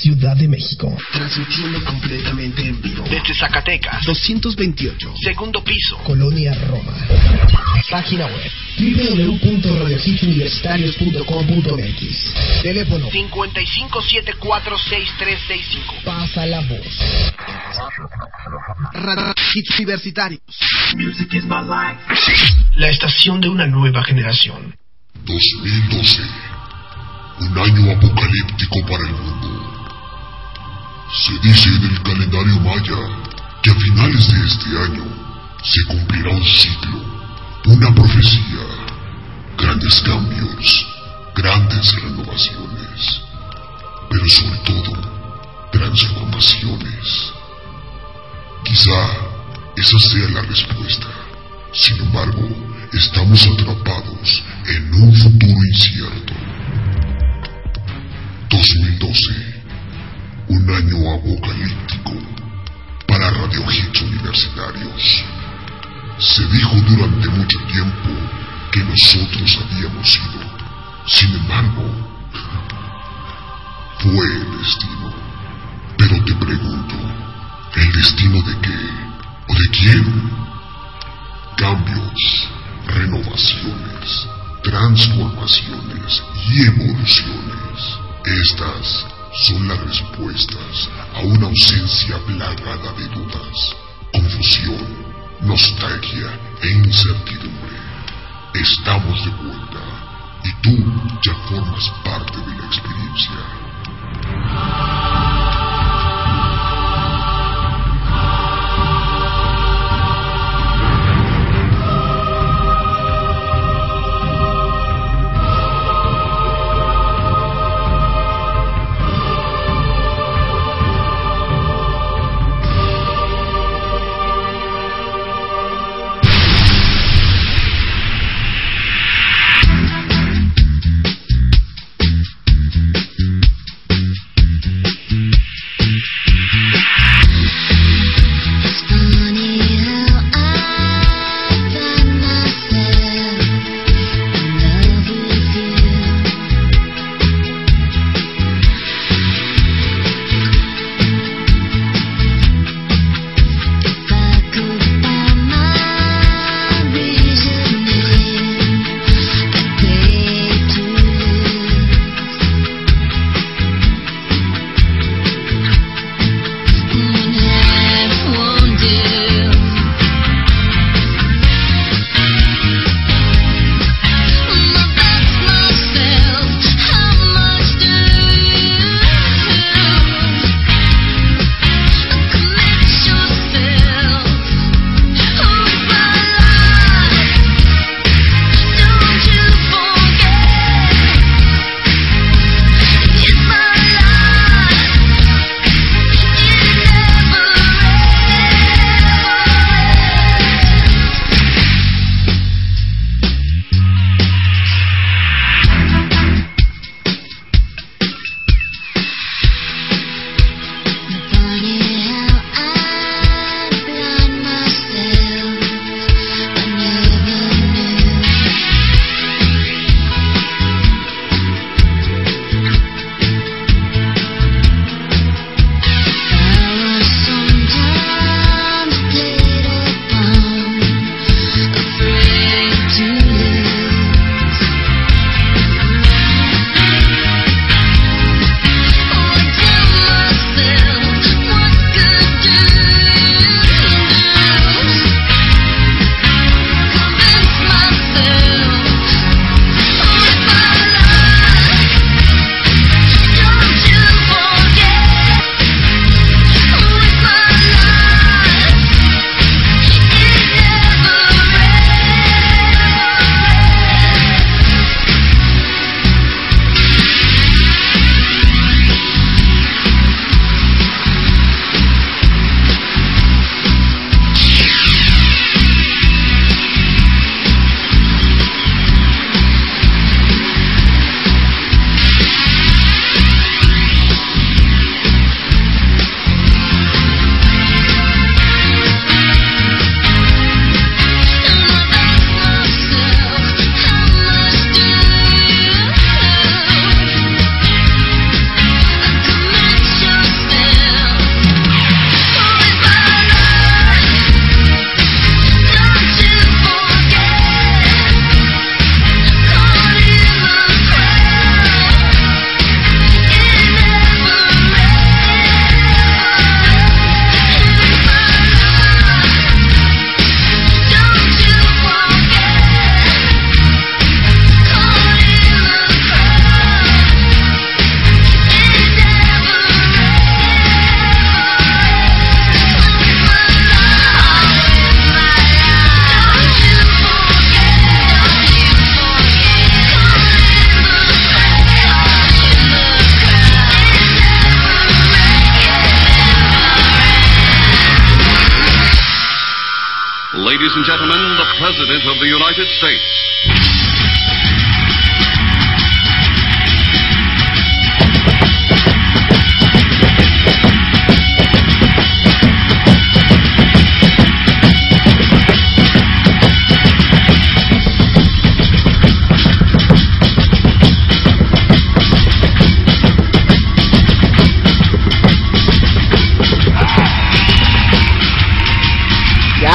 Ciudad de México. Transmitiendo completamente en vivo. Desde Zacatecas. 228. Segundo piso. Colonia Roma. Página web www.radiosituniversitarios.com.mx Teléfono 55746365. Pasa la voz. Radio Hits Universitarios. Music is my life. La estación de una nueva generación. 2012. Un año apocalíptico para el mundo. Se dice en el calendario maya que a finales de este año se cumplirá un ciclo, una profecía, grandes cambios, grandes renovaciones, pero sobre todo transformaciones. Quizá esa sea la respuesta. Sin embargo, estamos atrapados en un futuro incierto. 2012 un año apocalíptico para Radio Hits Universitarios. Se dijo durante mucho tiempo que nosotros habíamos sido. Sin embargo, fue el destino. Pero te pregunto, ¿el destino de qué? ¿O de quién? Cambios, renovaciones, transformaciones y evoluciones. Estas son las respuestas a una ausencia plagada de dudas, confusión, nostalgia e incertidumbre. Estamos de vuelta y tú ya formas parte de la experiencia.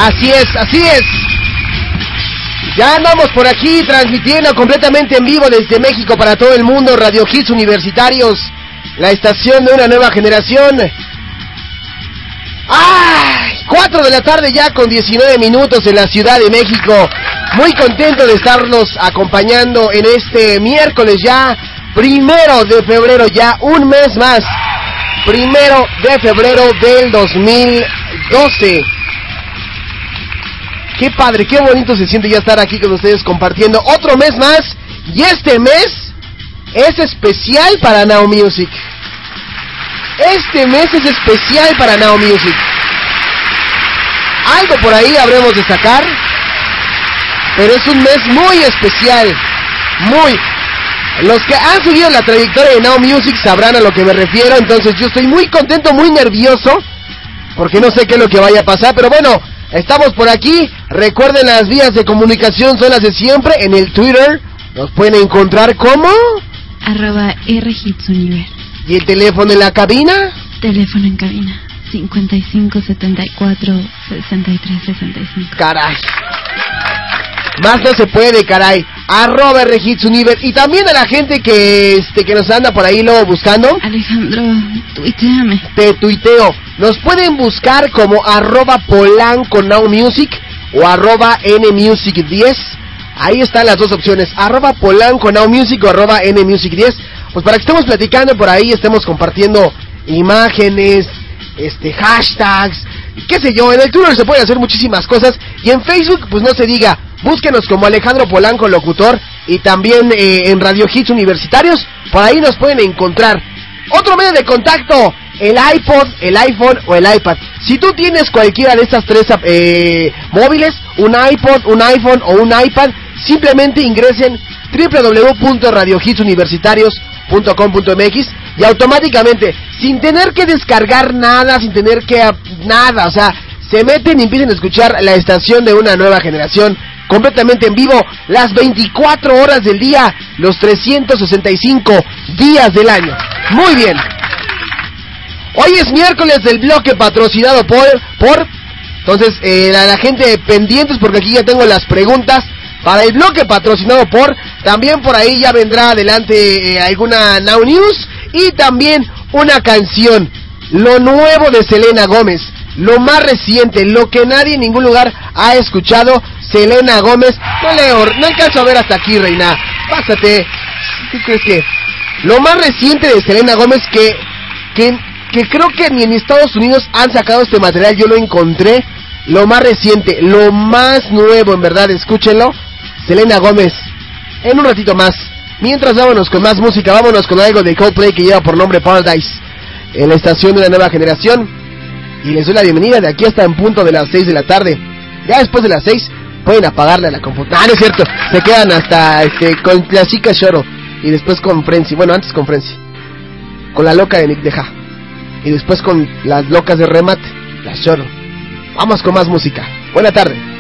Así es, así es. Ya andamos por aquí transmitiendo completamente en vivo desde México para todo el mundo, Radio Hits Universitarios, la estación de una nueva generación. ¡Ay! 4 de la tarde ya con 19 minutos en la Ciudad de México. Muy contento de estarnos acompañando en este miércoles ya, primero de febrero, ya un mes más. Primero de febrero del 2012. Qué padre, qué bonito se siente ya estar aquí con ustedes compartiendo otro mes más. Y este mes es especial para Now Music. Este mes es especial para Now Music. Algo por ahí habremos de sacar. Pero es un mes muy especial. Muy. Los que han seguido la trayectoria de Now Music sabrán a lo que me refiero. Entonces yo estoy muy contento, muy nervioso. Porque no sé qué es lo que vaya a pasar. Pero bueno, Estamos por aquí. Recuerden las vías de comunicación son las de siempre. En el Twitter nos pueden encontrar como arroba rhitsuniver. ¿Y el teléfono en la cabina? Teléfono en cabina 55 74 63 65. Caray. Más no se puede, caray. Arroba rhitsuniver. Y también a la gente que este que nos anda por ahí luego buscando. Alejandro, tuiteame. Te tuiteo. Nos pueden buscar como arroba polanco now music o arroba nmusic10. Ahí están las dos opciones. Arroba polanco now music o arroba nmusic10. Pues para que estemos platicando por ahí, estemos compartiendo imágenes, este hashtags, qué sé yo. En el Twitter se pueden hacer muchísimas cosas. Y en Facebook, pues no se diga. Búsquenos como Alejandro Polanco, locutor. Y también eh, en Radio Hits Universitarios. Por ahí nos pueden encontrar. Otro medio de contacto el iPod, el iPhone o el iPad. Si tú tienes cualquiera de estas tres eh, móviles, un iPod, un iPhone o un iPad, simplemente ingresen www.radiohitsuniversitarios.com.mx y automáticamente, sin tener que descargar nada, sin tener que nada, o sea, se meten y empiezan a escuchar la estación de una nueva generación completamente en vivo las 24 horas del día, los 365 días del año. Muy bien. Hoy es miércoles del bloque patrocinado por... por entonces, eh, la, gente pendientes porque aquí ya tengo las preguntas para el bloque patrocinado por... También por ahí ya vendrá adelante eh, alguna Now News y también una canción. Lo nuevo de Selena Gómez. Lo más reciente, lo que nadie en ningún lugar ha escuchado. Selena Gómez. No leo, no alcanzo a ver hasta aquí, reina. Pásate. ¿Qué crees que? Lo más reciente de Selena Gómez que... que que creo que ni en Estados Unidos han sacado este material, yo lo encontré, lo más reciente, lo más nuevo, en verdad, escúchenlo, Selena Gómez, en un ratito más. Mientras vámonos con más música, vámonos con algo de Coldplay que lleva por nombre Paradise, en la estación de una nueva generación. Y les doy la bienvenida de aquí hasta en punto de las 6 de la tarde. Ya después de las 6 pueden apagarle a la computadora. Ah, no es cierto, se quedan hasta este, con la chica Shoro y después con Frenzy, bueno, antes con Frenzy, con la loca de Nick Deja y después con las locas de remate, las choro. Vamos con más música. Buena tarde.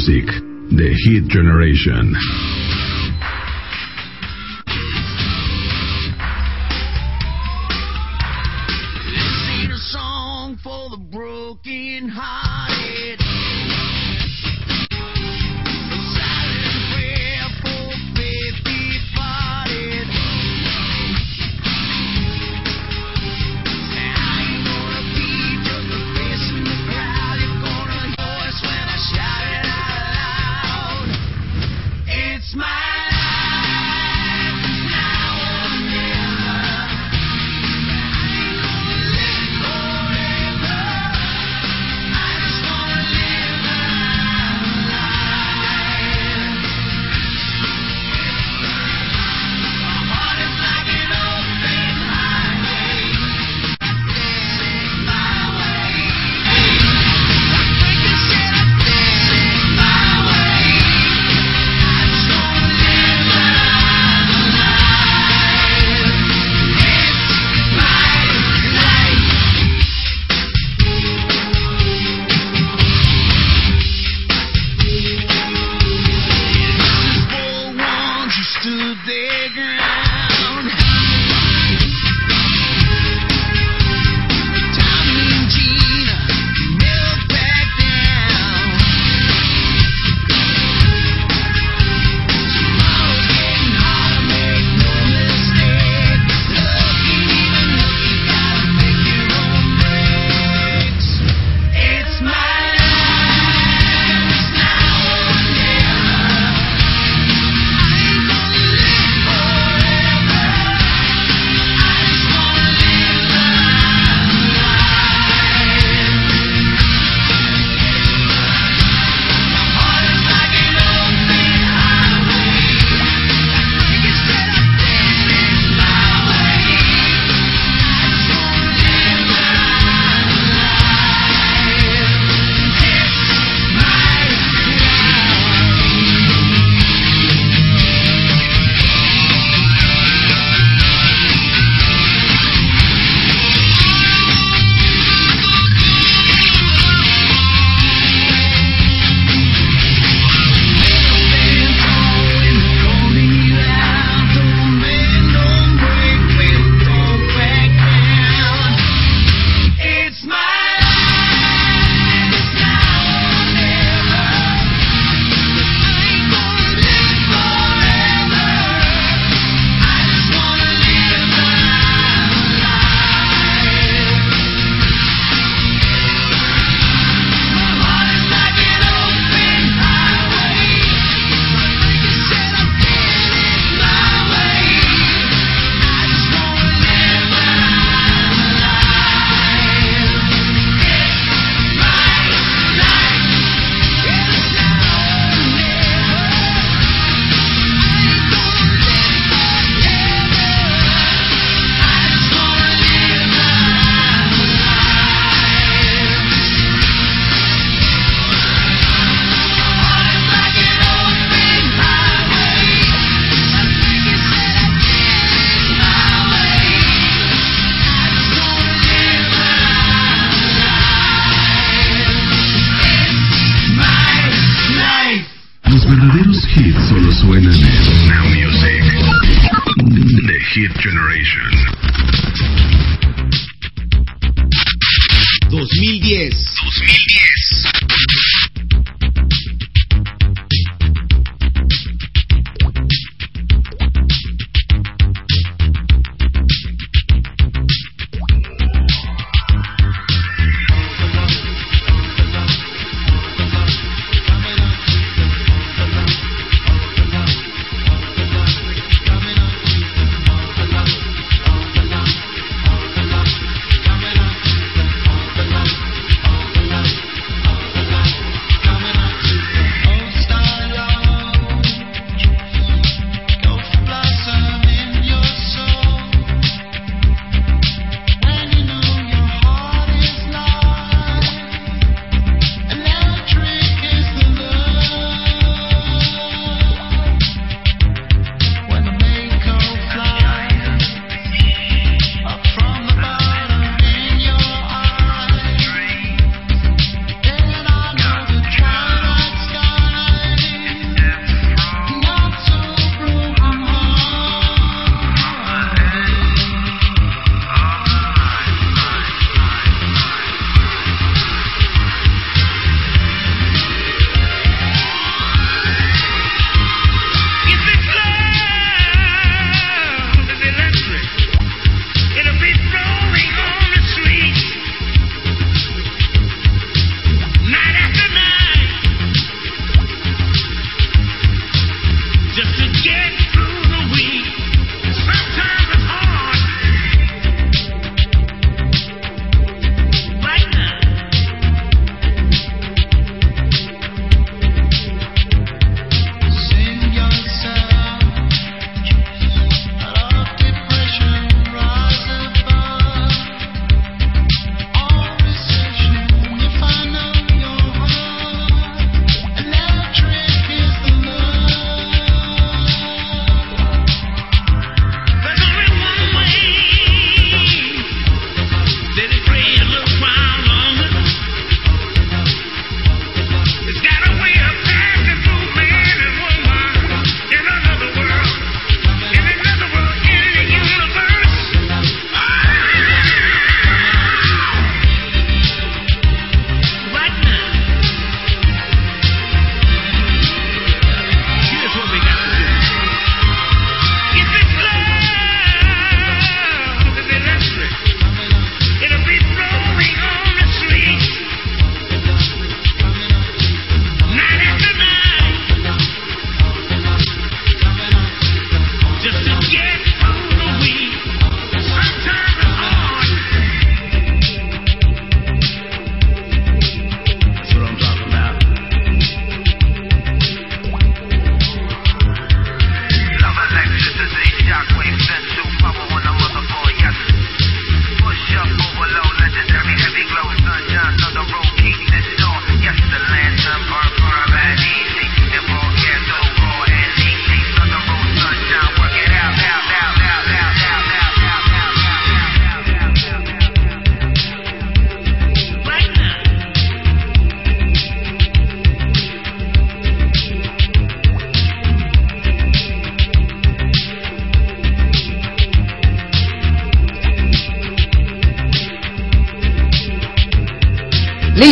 Music, The Hit Generation.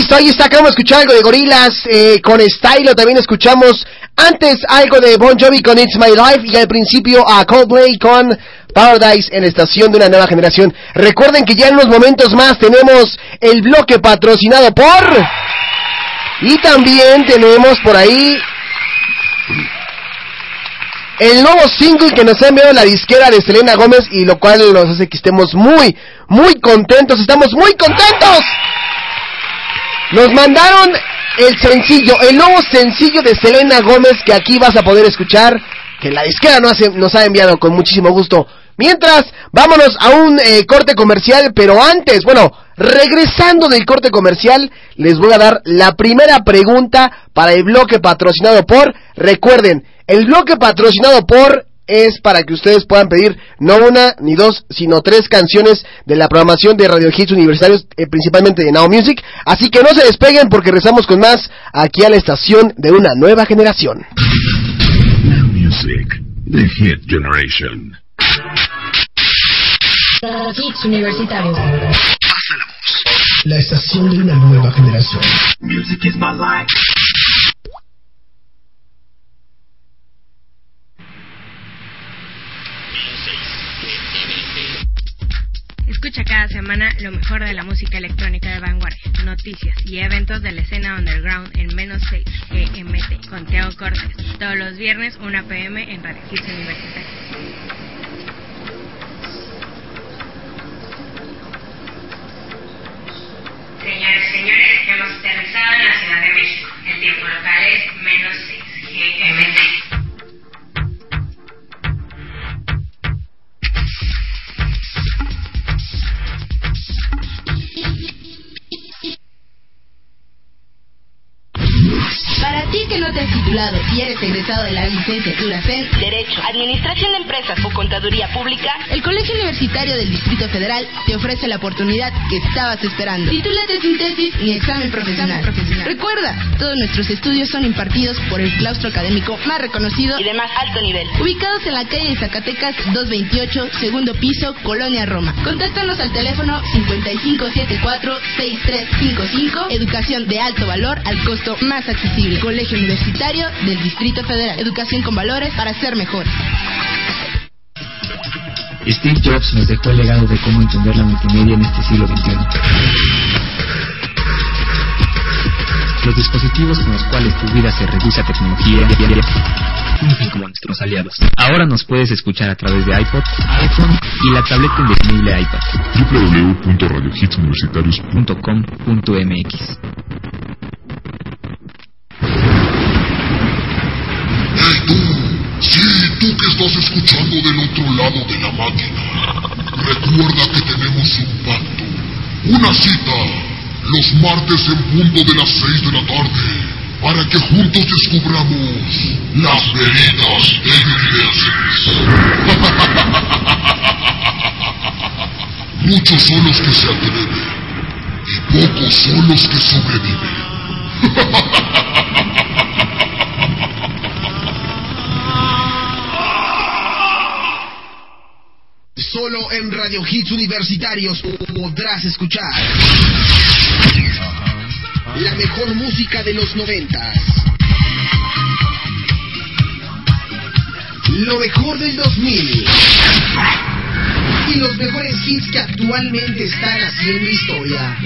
Listo, ahí está, acabamos de escuchar algo de Gorilas eh, con Stylo, también escuchamos antes algo de Bon Jovi con It's My Life y al principio a Coldplay con Paradise en estación de una nueva generación. Recuerden que ya en unos momentos más tenemos el bloque patrocinado por... Y también tenemos por ahí el nuevo single que nos ha enviado la disquera de Selena Gómez y lo cual nos hace que estemos muy, muy contentos. Estamos muy contentos. Nos mandaron el sencillo, el nuevo sencillo de Selena Gómez que aquí vas a poder escuchar, que la disquera nos, ha enviado con muchísimo gusto. Mientras, vámonos a un eh, corte comercial, pero antes, bueno, regresando del corte comercial, les voy a dar la primera pregunta para el bloque patrocinado por, recuerden, el bloque patrocinado por es para que ustedes puedan pedir no una ni dos, sino tres canciones de la programación de Radio Hits Universitarios, eh, principalmente de Now Music. Así que no se despeguen porque rezamos con más aquí a la estación de una nueva generación. Music, The Hit Generation. Hits universitarios. Pasa la voz. La estación de una nueva generación. Music is my life. Escucha cada semana lo mejor de la música electrónica de vanguardia, noticias y eventos de la escena underground en menos 6 GMT con Teo Cortés. Todos los viernes 1 pm en Radio Hits Universitarios. Señores señores, hemos aterrizado en la Ciudad de México. El tiempo local es menos 6 GMT. Egresado de la licenciatura CEN, Derecho, Administración de Empresas o Contaduría Pública, el Colegio Universitario del Distrito Federal te ofrece la oportunidad que estabas esperando. Titúlate sin tesis ni examen profesional. Recuerda, todos nuestros estudios son impartidos por el claustro académico más reconocido y de más alto nivel. Ubicados en la calle de Zacatecas 228, segundo piso, Colonia Roma. Contáctanos al teléfono 5574-6355. Educación de alto valor al costo más accesible. Colegio Universitario del Distrito Federal. Educación con valores para ser mejores. Steve Jobs nos dejó el legado de cómo entender la multimedia en este siglo XXI. Los dispositivos con los cuales tu vida se reduce a tecnología como nuestros aliados. Ahora nos puedes escuchar a través de iPod, iPhone y la tableta indefinible iPad. www.radiohitsuniversitarios.com.mx Sí, tú que estás escuchando del otro lado de la máquina. Recuerda que tenemos un pacto. Una cita. Los martes en punto de las seis de la tarde. Para que juntos descubramos las veredas de Muchos son los que se atreven. Y pocos son los que sobreviven. Solo en Radio Hits Universitarios podrás escuchar la mejor música de los noventas. Lo mejor del 2000. Y los mejores hits que actualmente están haciendo historia.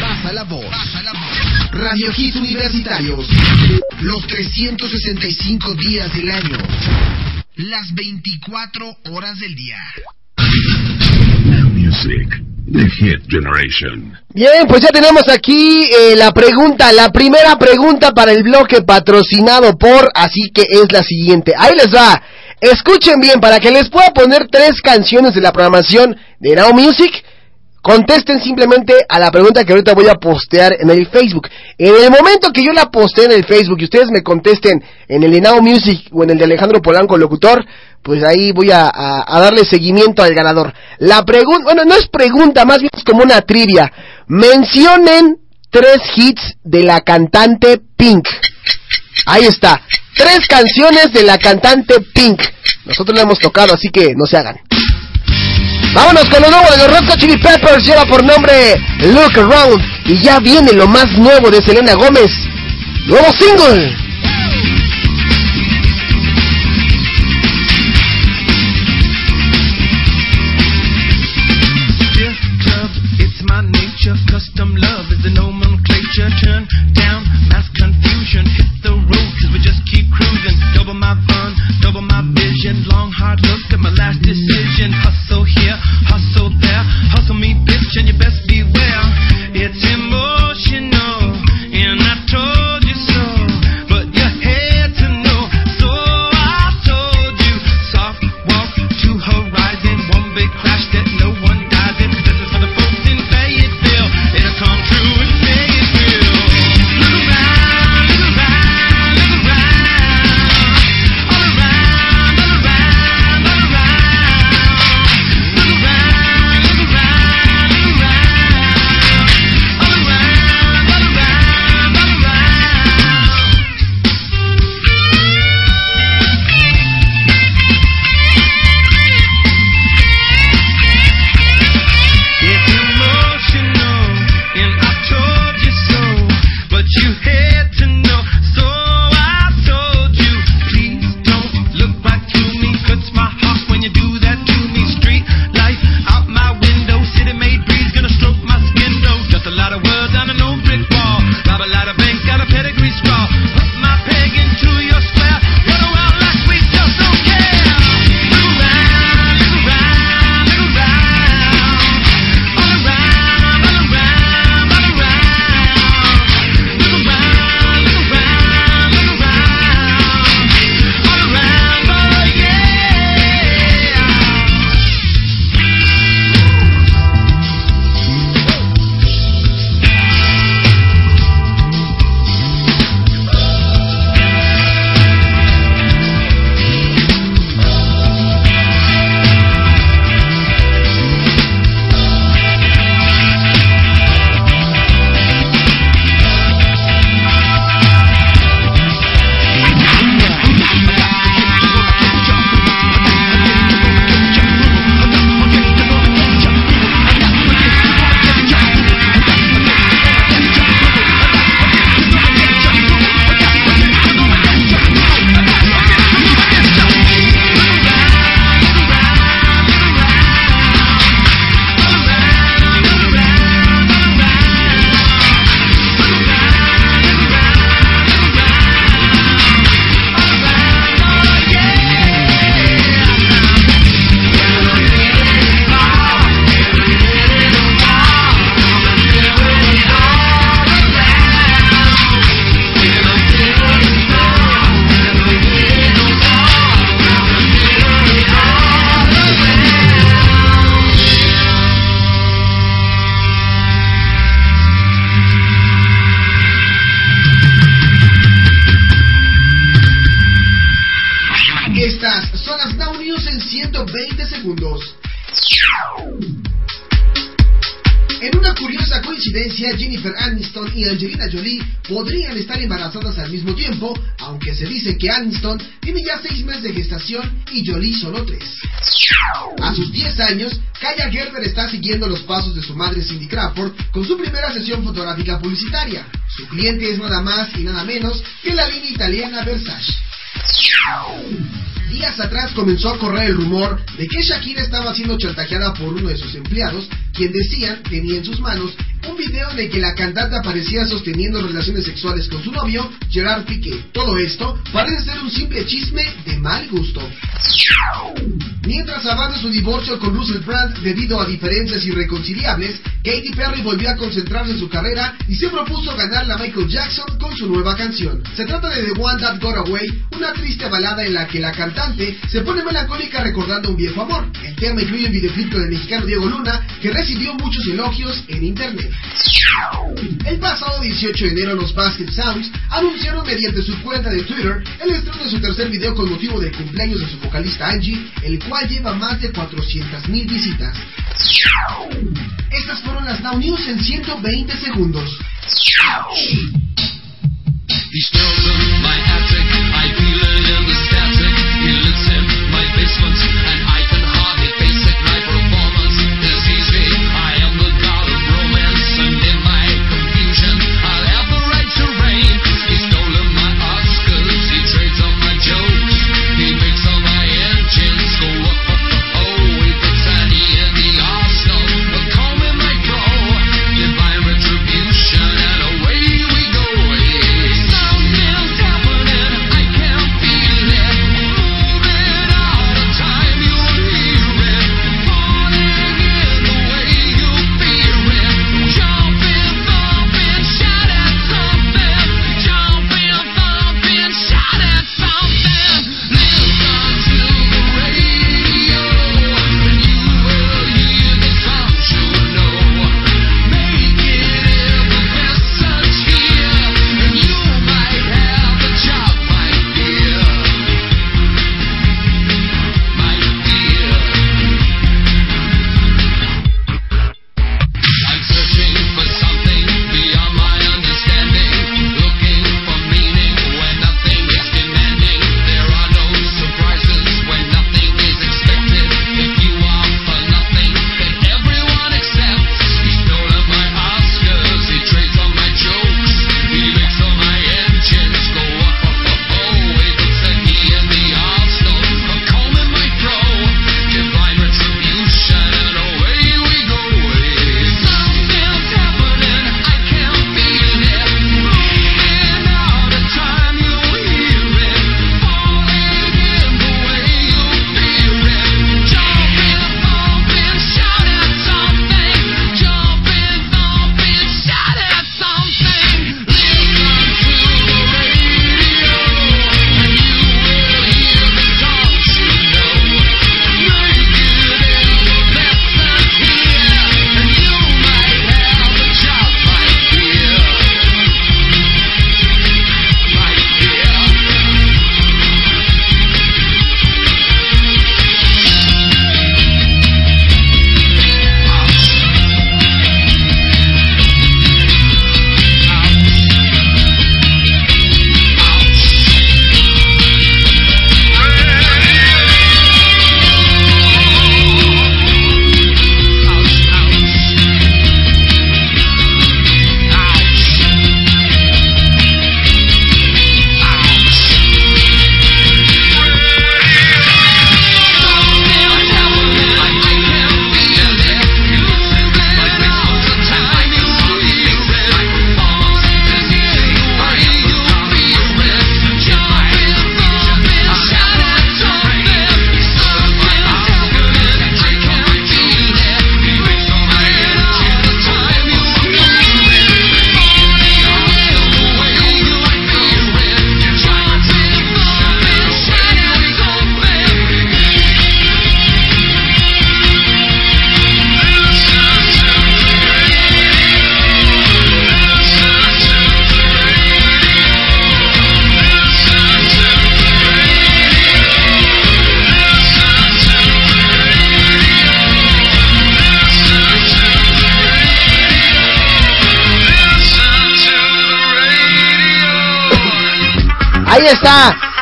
Pasa la voz. Radio Hits Universitarios. Los 365 días del año. Las 24 horas del día. Now Music, The Hit Generation. Bien, pues ya tenemos aquí eh, la pregunta, la primera pregunta para el bloque patrocinado por, así que es la siguiente. Ahí les va. Escuchen bien, para que les pueda poner tres canciones de la programación de Now Music, contesten simplemente a la pregunta que ahorita voy a postear en el Facebook. En el momento que yo la postee en el Facebook y ustedes me contesten en el de Now Music o en el de Alejandro Polanco, locutor, pues ahí voy a, a- a darle seguimiento al ganador. La pregunta, bueno, no es pregunta, más bien es como una trivia. Mencionen tres hits de la cantante Pink. Ahí está. Tres canciones de la cantante Pink. Nosotros la hemos tocado, así que no se hagan. Vámonos con lo nuevo de los Chili Peppers. Lleva por nombre Look Around. Y ya viene lo más nuevo de Selena Gómez. Nuevo single. Double my vision. Long look at my last decision. Me, bitch, and y Angelina Jolie podrían estar embarazadas al mismo tiempo, aunque se dice que Aniston tiene ya seis meses de gestación y Jolie solo tres. A sus 10 años, Kaya Gerber está siguiendo los pasos de su madre Cindy Crawford con su primera sesión fotográfica publicitaria. Su cliente es nada más y nada menos que la línea italiana Versace. Días atrás comenzó a correr el rumor de que Shakira estaba siendo chantajeada por uno de sus empleados, quien decían tenía en sus manos un video el que la cantante aparecía sosteniendo relaciones sexuales con su novio, Gerard Piqué. Todo esto parece ser un simple chisme de mal gusto. Mientras avanza su divorcio con Russell Brand debido a diferencias irreconciliables, Katy Perry volvió a concentrarse en su carrera y se propuso ganar la Michael Jackson con su nueva canción. Se trata de The One That Got Away, una triste balada en la que la cantante se pone melancólica recordando un viejo amor. El tema incluye un videoclip del mexicano Diego Luna que recibió muchos elogios en internet. El pasado 18 de enero los Basket Sounds anunciaron mediante su cuenta de Twitter el estreno de su tercer video con motivo del cumpleaños de su vocalista Angie, el cual lleva más de 400.000 visitas. Estas fueron las Now News en 120 segundos.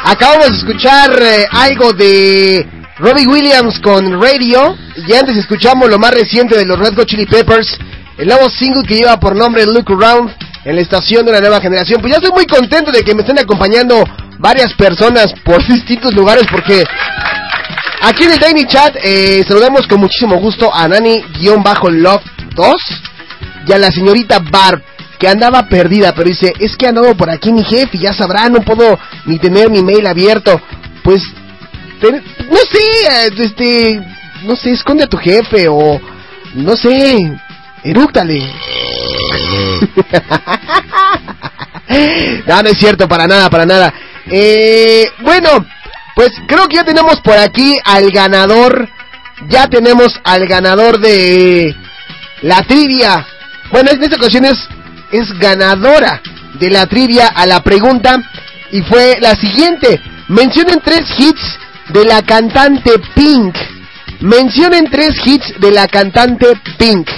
Acabamos de escuchar eh, algo de Robbie Williams con Radio. Y antes escuchamos lo más reciente de los Red Hot Chili Peppers. El nuevo single que lleva por nombre Look Around en la estación de la nueva generación. Pues ya estoy muy contento de que me estén acompañando varias personas por distintos lugares porque aquí en el Tiny Chat eh, saludamos con muchísimo gusto a Nani-Love 2 y a la señorita Barb andaba perdida, pero dice, es que andado por aquí mi jefe, ya sabrá, no puedo ni tener mi mail abierto. Pues, no sé, este, no sé, esconde a tu jefe o, no sé, erúctale. no, no es cierto, para nada, para nada. Eh, bueno, pues creo que ya tenemos por aquí al ganador. Ya tenemos al ganador de la trivia. Bueno, en esta ocasión es es ganadora de la trivia a la pregunta y fue la siguiente. Mencionen tres hits de la cantante Pink. Mencionen tres hits de la cantante Pink.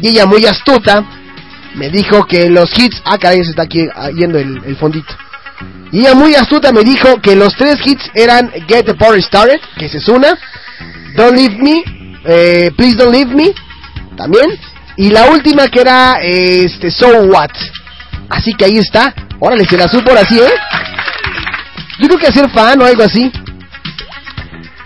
Y ella muy astuta me dijo que los hits... Ah, caray, se está aquí yendo el, fondito. Y ella muy astuta me dijo que los tres hits eran Get the Party Started, que es una. Don't Leave Me, eh, Please Don't Leave Me, también. Y la última que era este So What. Así que ahí está. Órale, se la supo ahora sí, ¿eh? Yo creo que hacer fan o algo así.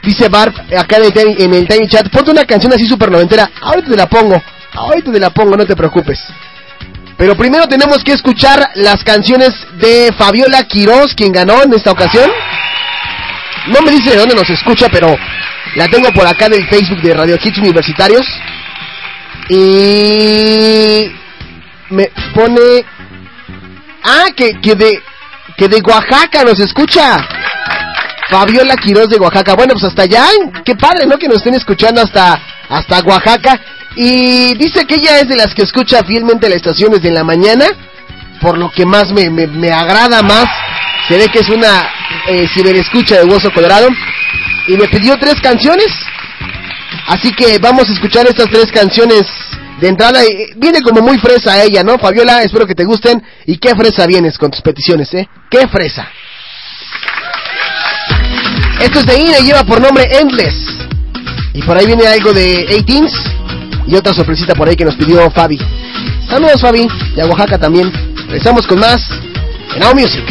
Dice Barb acá en el, Tiny Chat, ponte una canción así super noventera. Ahorita te la pongo. Ahorita te la pongo, no te preocupes. Pero primero tenemos que escuchar las canciones de Fabiola Quiroz, quien ganó en esta ocasión. No me dice de dónde nos escucha, pero la tengo por acá en el Facebook de Radio Hits Universitarios. Y me pone ah que, que de que de Oaxaca nos escucha. Fabiola Quiroz de Oaxaca. Bueno, pues hasta allá, qué padre, ¿no? Que nos estén escuchando hasta hasta Oaxaca. Y dice que ella es de las que escucha fielmente las estaciones de la mañana, por lo que más me, me, agrada más, se ve que es una eh, ciberescucha de Hueso Colorado. Y me pidió tres canciones Así que vamos a escuchar estas tres canciones de entrada. Viene como muy fresa ella, ¿no? Fabiola, espero que te gusten. ¿Y qué fresa vienes con tus peticiones, eh? ¿Qué fresa? Esto es de Ine, lleva por nombre Endless. Y por ahí viene algo de 18 y otra sorpresita por ahí que nos pidió Fabi. Saludos Fabi, a Oaxaca también. Empezamos con más en Now Music.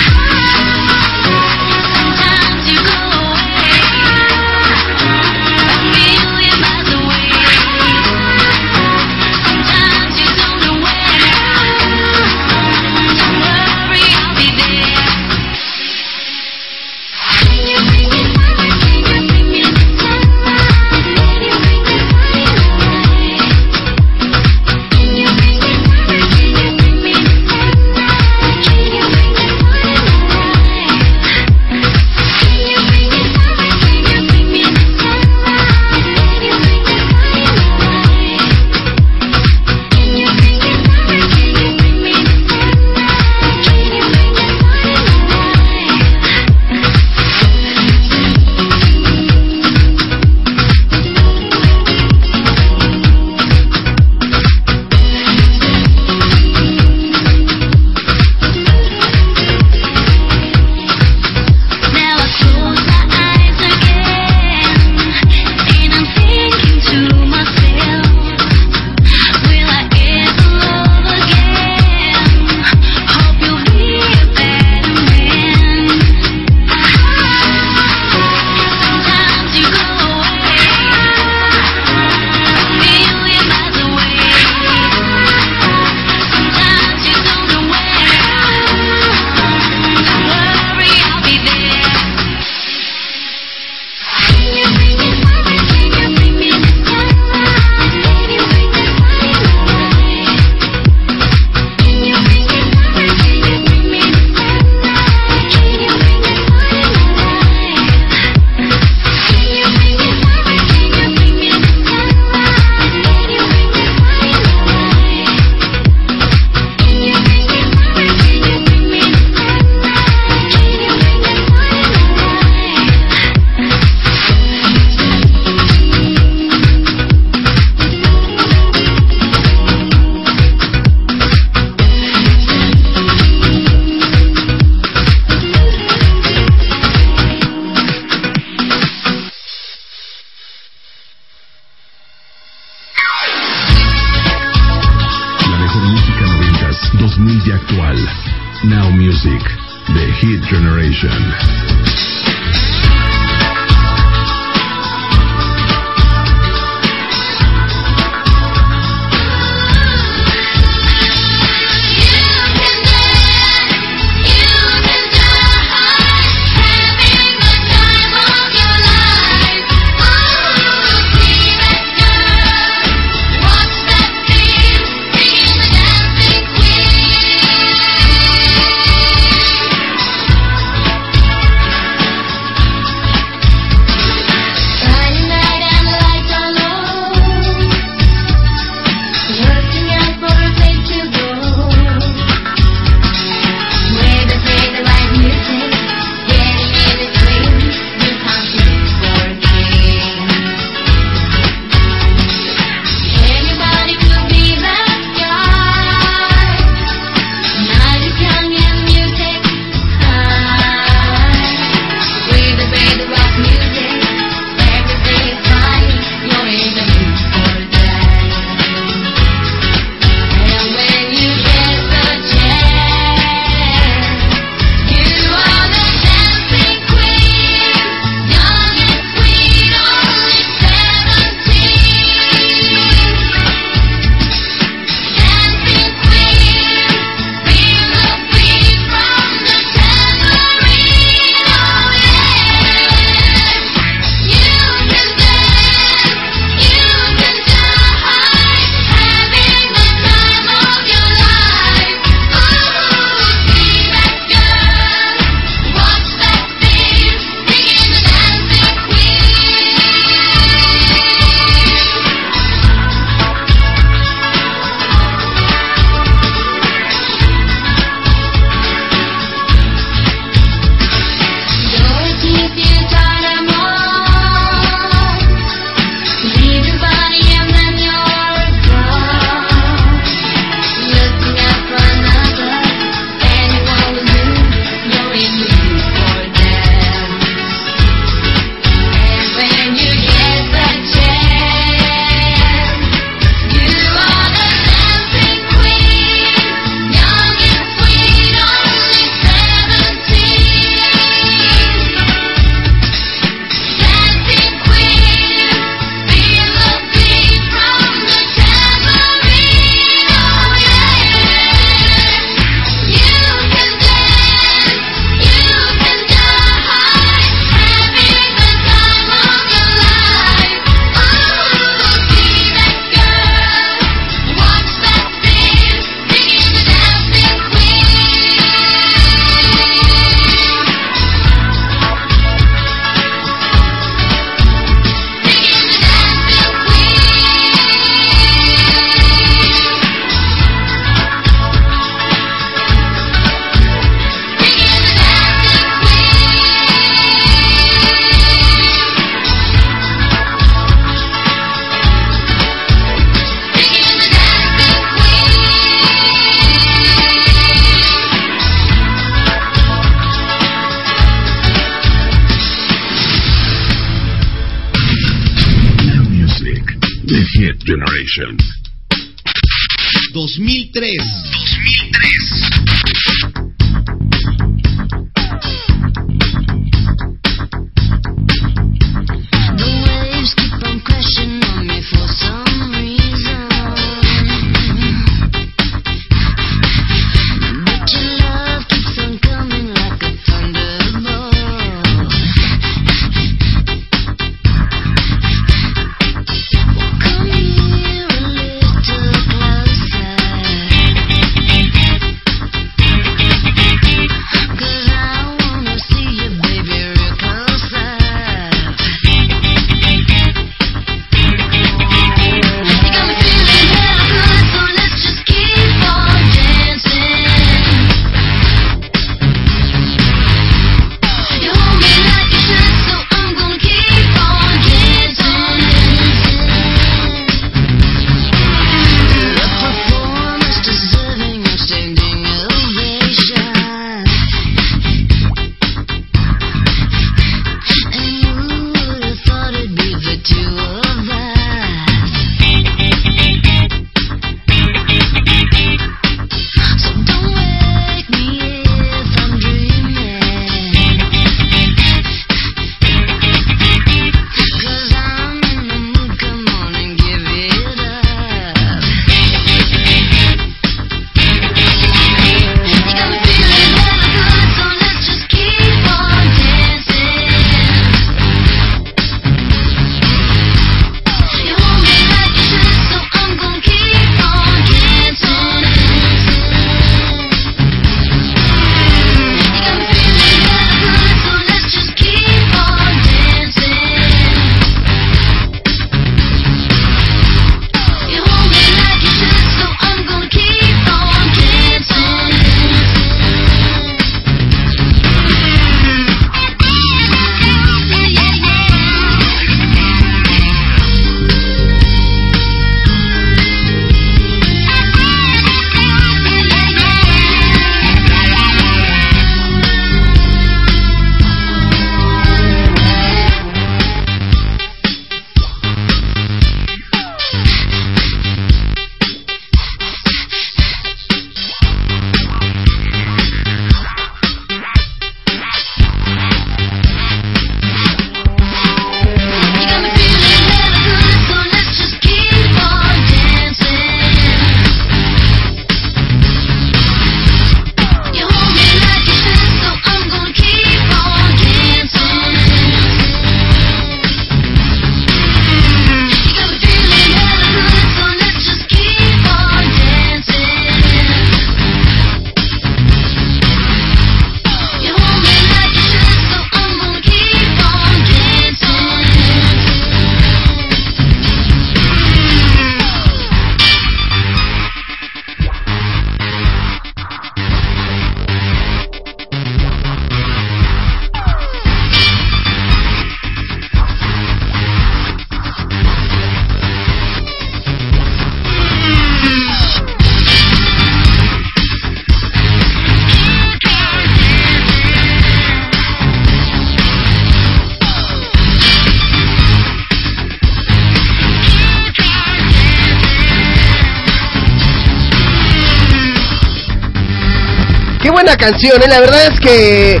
¿Eh? La verdad es que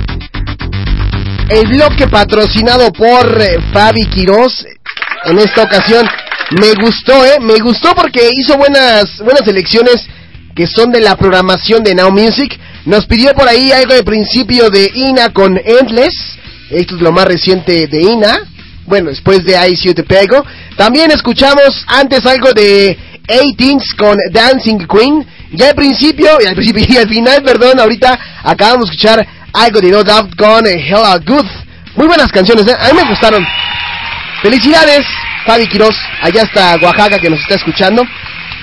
el bloque patrocinado por eh, Fabi Quiroz en esta ocasión me gustó, ¿eh? Me gustó porque hizo buenas, buenas elecciones que son de la programación de Now Music. Nos pidió por ahí algo de principio de Ina con Endless. Esto es lo más reciente de Ina. Bueno, después de Ice You Te Pego. También escuchamos antes algo de 18 con Dancing Queen. Ya al principio, y al principio y al final, perdón, ahorita acabamos de escuchar algo de No Doubt con eh, Hella Good. Muy buenas canciones, ¿eh? a mí me gustaron. Felicidades, Fabi Quiroz, allá hasta Oaxaca que nos está escuchando.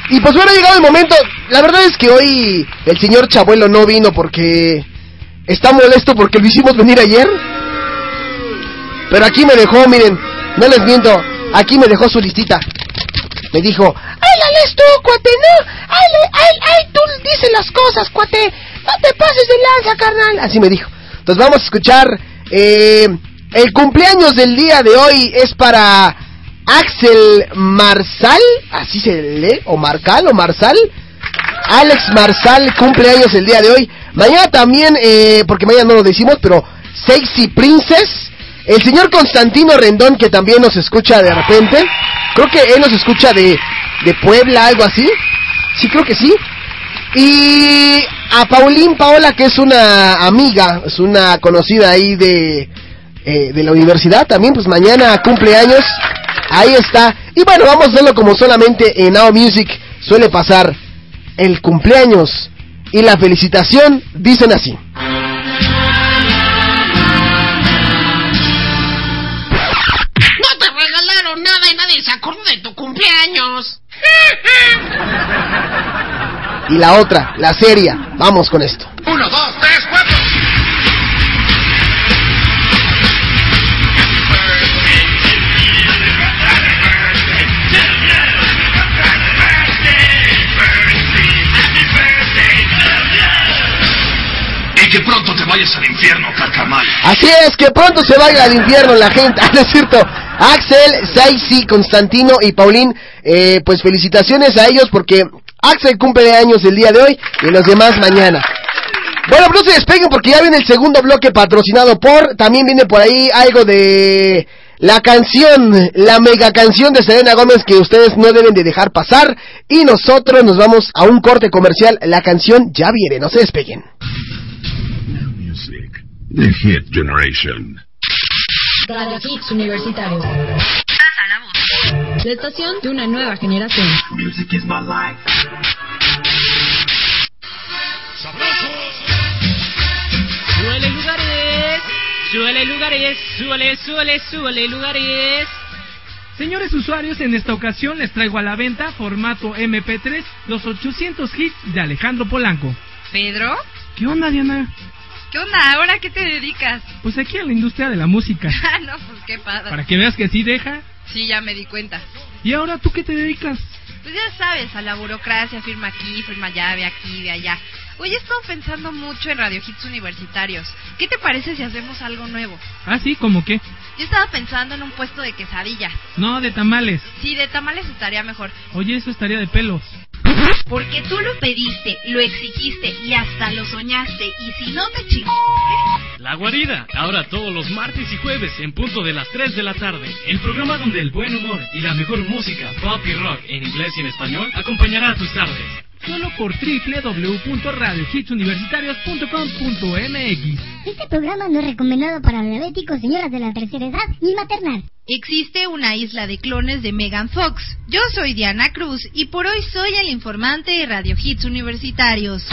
Y pues bueno, ha llegado el momento. La verdad es que hoy el señor Chabuelo no vino porque está molesto porque lo hicimos venir ayer. Pero aquí me dejó, miren, no les miento, aquí me dejó su listita. Me dijo, ay, la lees tú, cuate, no, ay, ay, ay, tú dices las cosas, cuate, no te pases de lanza, carnal. Así me dijo. Entonces vamos a escuchar, eh, el cumpleaños del día de hoy es para Axel Marsal, así se lee, o Marcal, o Marsal. Alex Marsal cumpleaños el día de hoy. Mañana también, eh, porque mañana no lo decimos, pero Sexy Princess. El señor Constantino Rendón, que también nos escucha de repente. Creo que él nos escucha de, de Puebla, algo así. Sí, creo que sí. Y a Paulín Paola, que es una amiga, es una conocida ahí de, eh, de la universidad también, pues mañana cumpleaños. Ahí está. Y bueno, vamos a hacerlo como solamente en Now Music suele pasar. El cumpleaños y la felicitación dicen así. Y la otra, la seria. Vamos con esto. Uno, dos, tres, cuatro. Y que pronto te vayas al infierno, carcamal. Así es, que pronto se vaya al infierno la gente. Ah, no es cierto. Axel, Saisi, Constantino y Paulín, eh, pues felicitaciones a ellos porque Axel cumple años el día de hoy y los demás mañana. Bueno, pues no se despeguen porque ya viene el segundo bloque patrocinado por, también viene por ahí algo de la canción, la mega canción de Selena Gómez que ustedes no deben de dejar pasar y nosotros nos vamos a un corte comercial. La canción ya viene, no se despeguen. Radio Hits Universitarios. Pasa la voz. La estación de una nueva generación. Music is my life. Súbele lugares, súbele lugares, súbele, súbele, súbele lugares. Señores usuarios, en esta ocasión les traigo a la venta formato MP3 los 800 hits de Alejandro Polanco. ¿Pedro? ¿Qué onda, Diana? ¿Qué onda? ¿Ahora qué te dedicas? Pues aquí a la industria de la música. Ah, no, pues qué padre. Para que veas que sí deja. Sí, ya me di cuenta. ¿Y ahora tú qué te dedicas? Pues ya sabes, a la burocracia, firma aquí, firma allá, ve aquí, ve allá. Oye, he estado pensando mucho en Radio Hits Universitarios. ¿Qué te parece si hacemos algo nuevo? Ah, sí, ¿cómo qué? Yo estaba pensando en un puesto de quesadillas. No, de tamales. Sí, de tamales estaría mejor. Oye, eso estaría de pelos. Porque tú lo pediste, lo exigiste y hasta lo soñaste. Y si no te chingó. La Guarida, ahora todos los martes y jueves en punto de las 3 de la tarde. El programa donde el buen humor y la mejor música, pop y rock en inglés y en español acompañará a tus tardes. Solo por www.radiohitsuniversitarios.com.mx Este programa no es recomendado para diabéticos, señoras de la tercera edad ni maternal. Existe una isla de clones de Megan Fox. Yo soy Diana Cruz y por hoy soy el informante de Radio Hits Universitarios.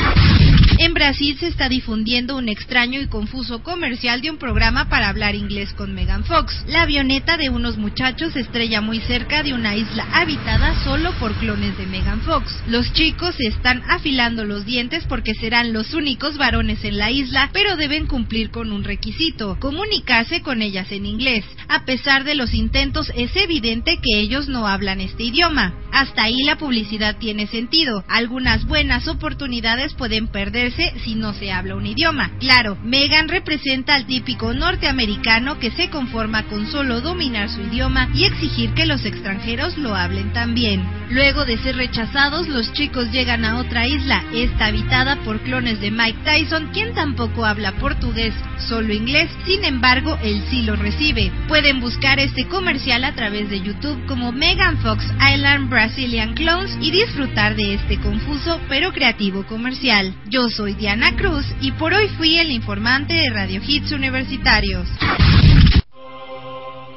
En Brasil se está difundiendo un extraño y confuso comercial de un programa para hablar inglés con Megan Fox. La avioneta de unos muchachos estrella muy cerca de una isla habitada solo por clones de Megan Fox. Los chicos se están afilando los dientes porque serán los únicos varones en la isla, pero deben cumplir con un requisito, comunicarse con ellas en inglés. A pesar de los intentos, es evidente que ellos no hablan este idioma. Hasta ahí la publicidad tiene sentido. Algunas buenas oportunidades pueden perderse si no se habla un idioma. Claro, Megan representa al típico norteamericano que se conforma con solo dominar su idioma y exigir que los extranjeros lo hablen también. Luego de ser rechazados, los chicos llegan a otra isla, esta habitada por clones de Mike Tyson, quien tampoco habla portugués, solo inglés, sin embargo, él sí lo recibe. Pueden buscar este comercial a través de YouTube como Megan Fox Island Brazilian Clones y disfrutar de este confuso pero creativo comercial. Yo soy Diana Cruz y por hoy fui el informante de Radio Hits Universitarios.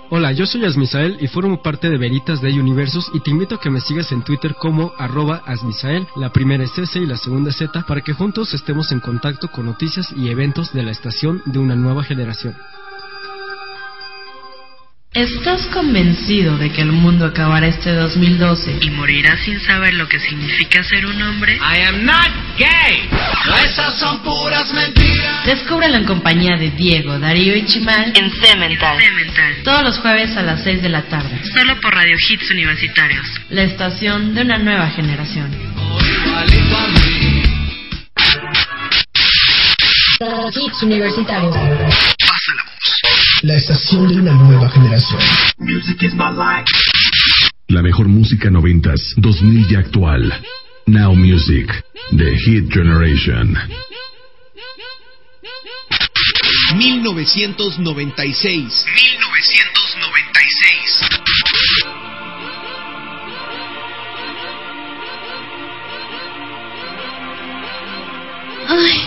Hola, yo soy Asmisael y formo parte de Veritas de Universos y te invito a que me sigas en Twitter como arroba Asmisael, la primera es S y la segunda Z, para que juntos estemos en contacto con noticias y eventos de la estación de una nueva generación. ¿Estás convencido de que el mundo acabará este 2012 y morirás sin saber lo que significa ser un hombre? I am not gay. Esas son puras mentiras. Descúbrelo en compañía de Diego, Darío y Chimal En Cemental. todos los jueves a las 6 de la tarde. Solo por Radio Hits Universitarios. La estación de una nueva generación. Radio Hits Universitarios. La estación de una nueva generación. La mejor música noventas, 2000 y actual. Now Music, The Hit Generation. 1996. 1996. Ay,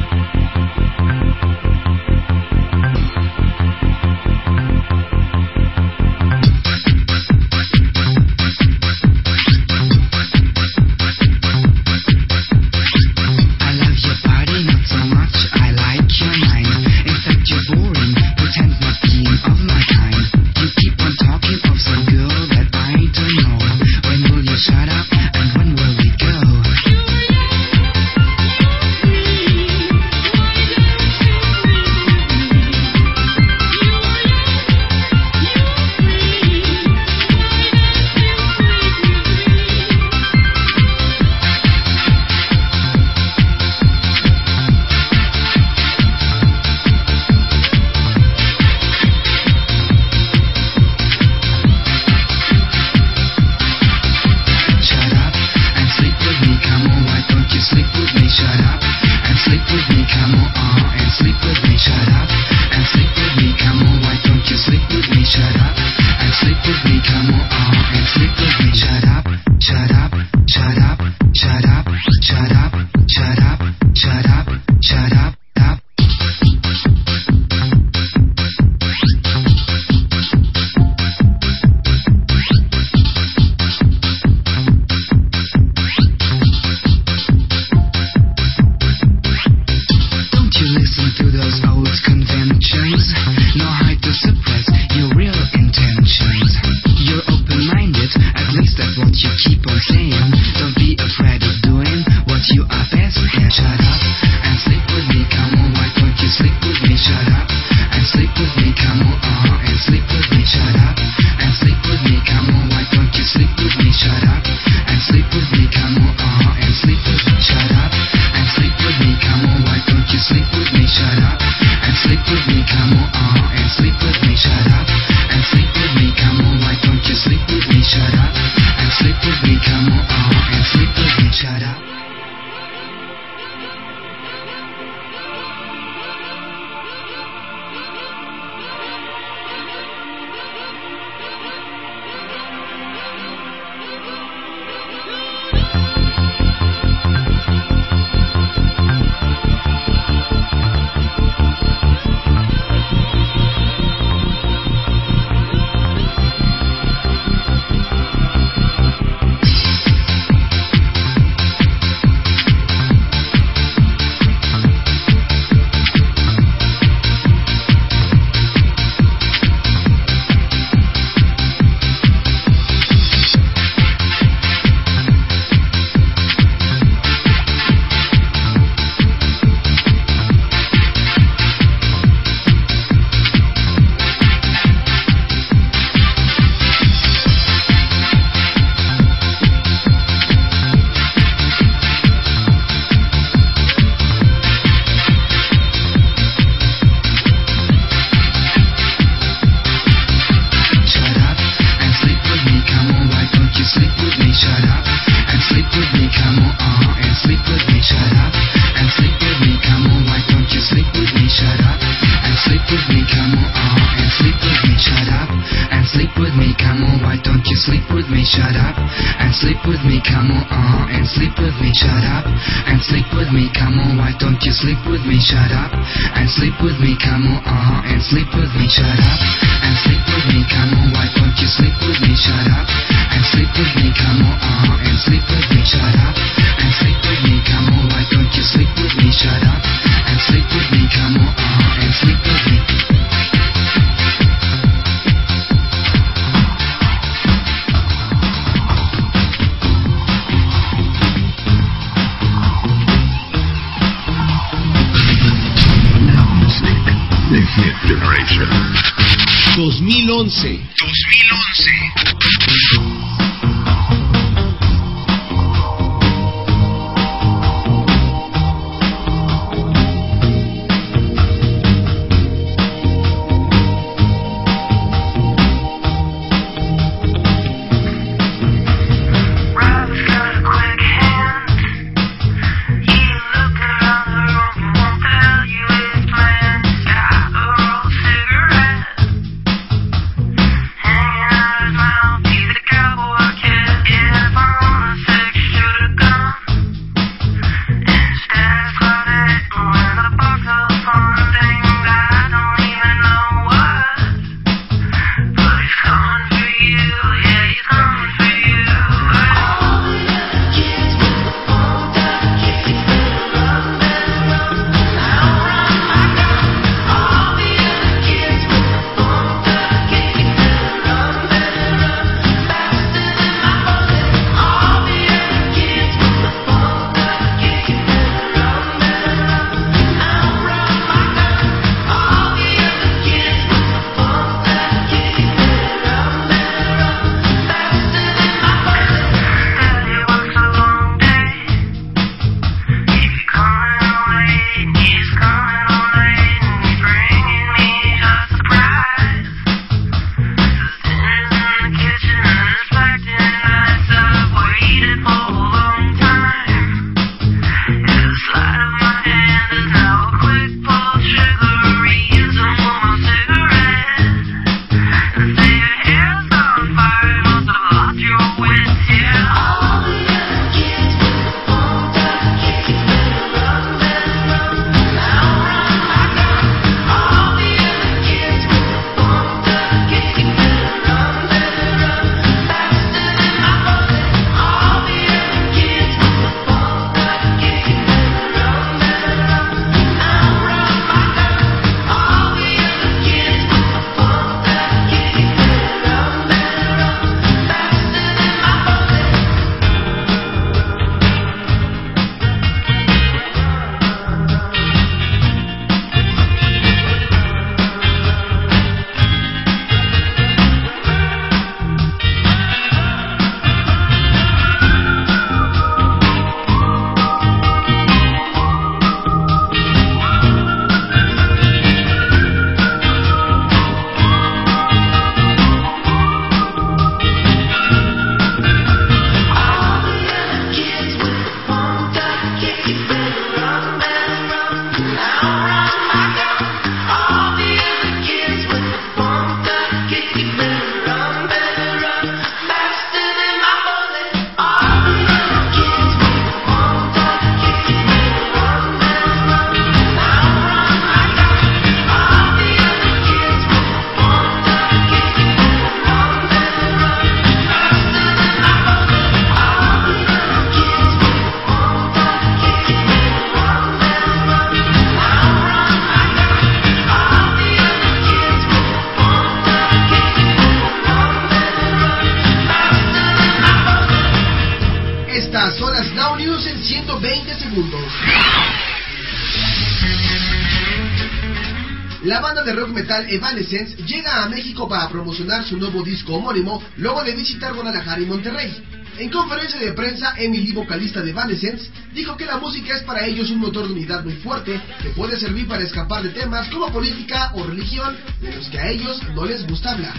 Evanescence llega a México para promocionar su nuevo disco homónimo luego de visitar Guadalajara y Monterrey. En conferencia de prensa, Emily, vocalista de Evanescence, dijo que la música es para ellos un motor de unidad muy fuerte que puede servir para escapar de temas como política o religión de los que a ellos no les gusta hablar.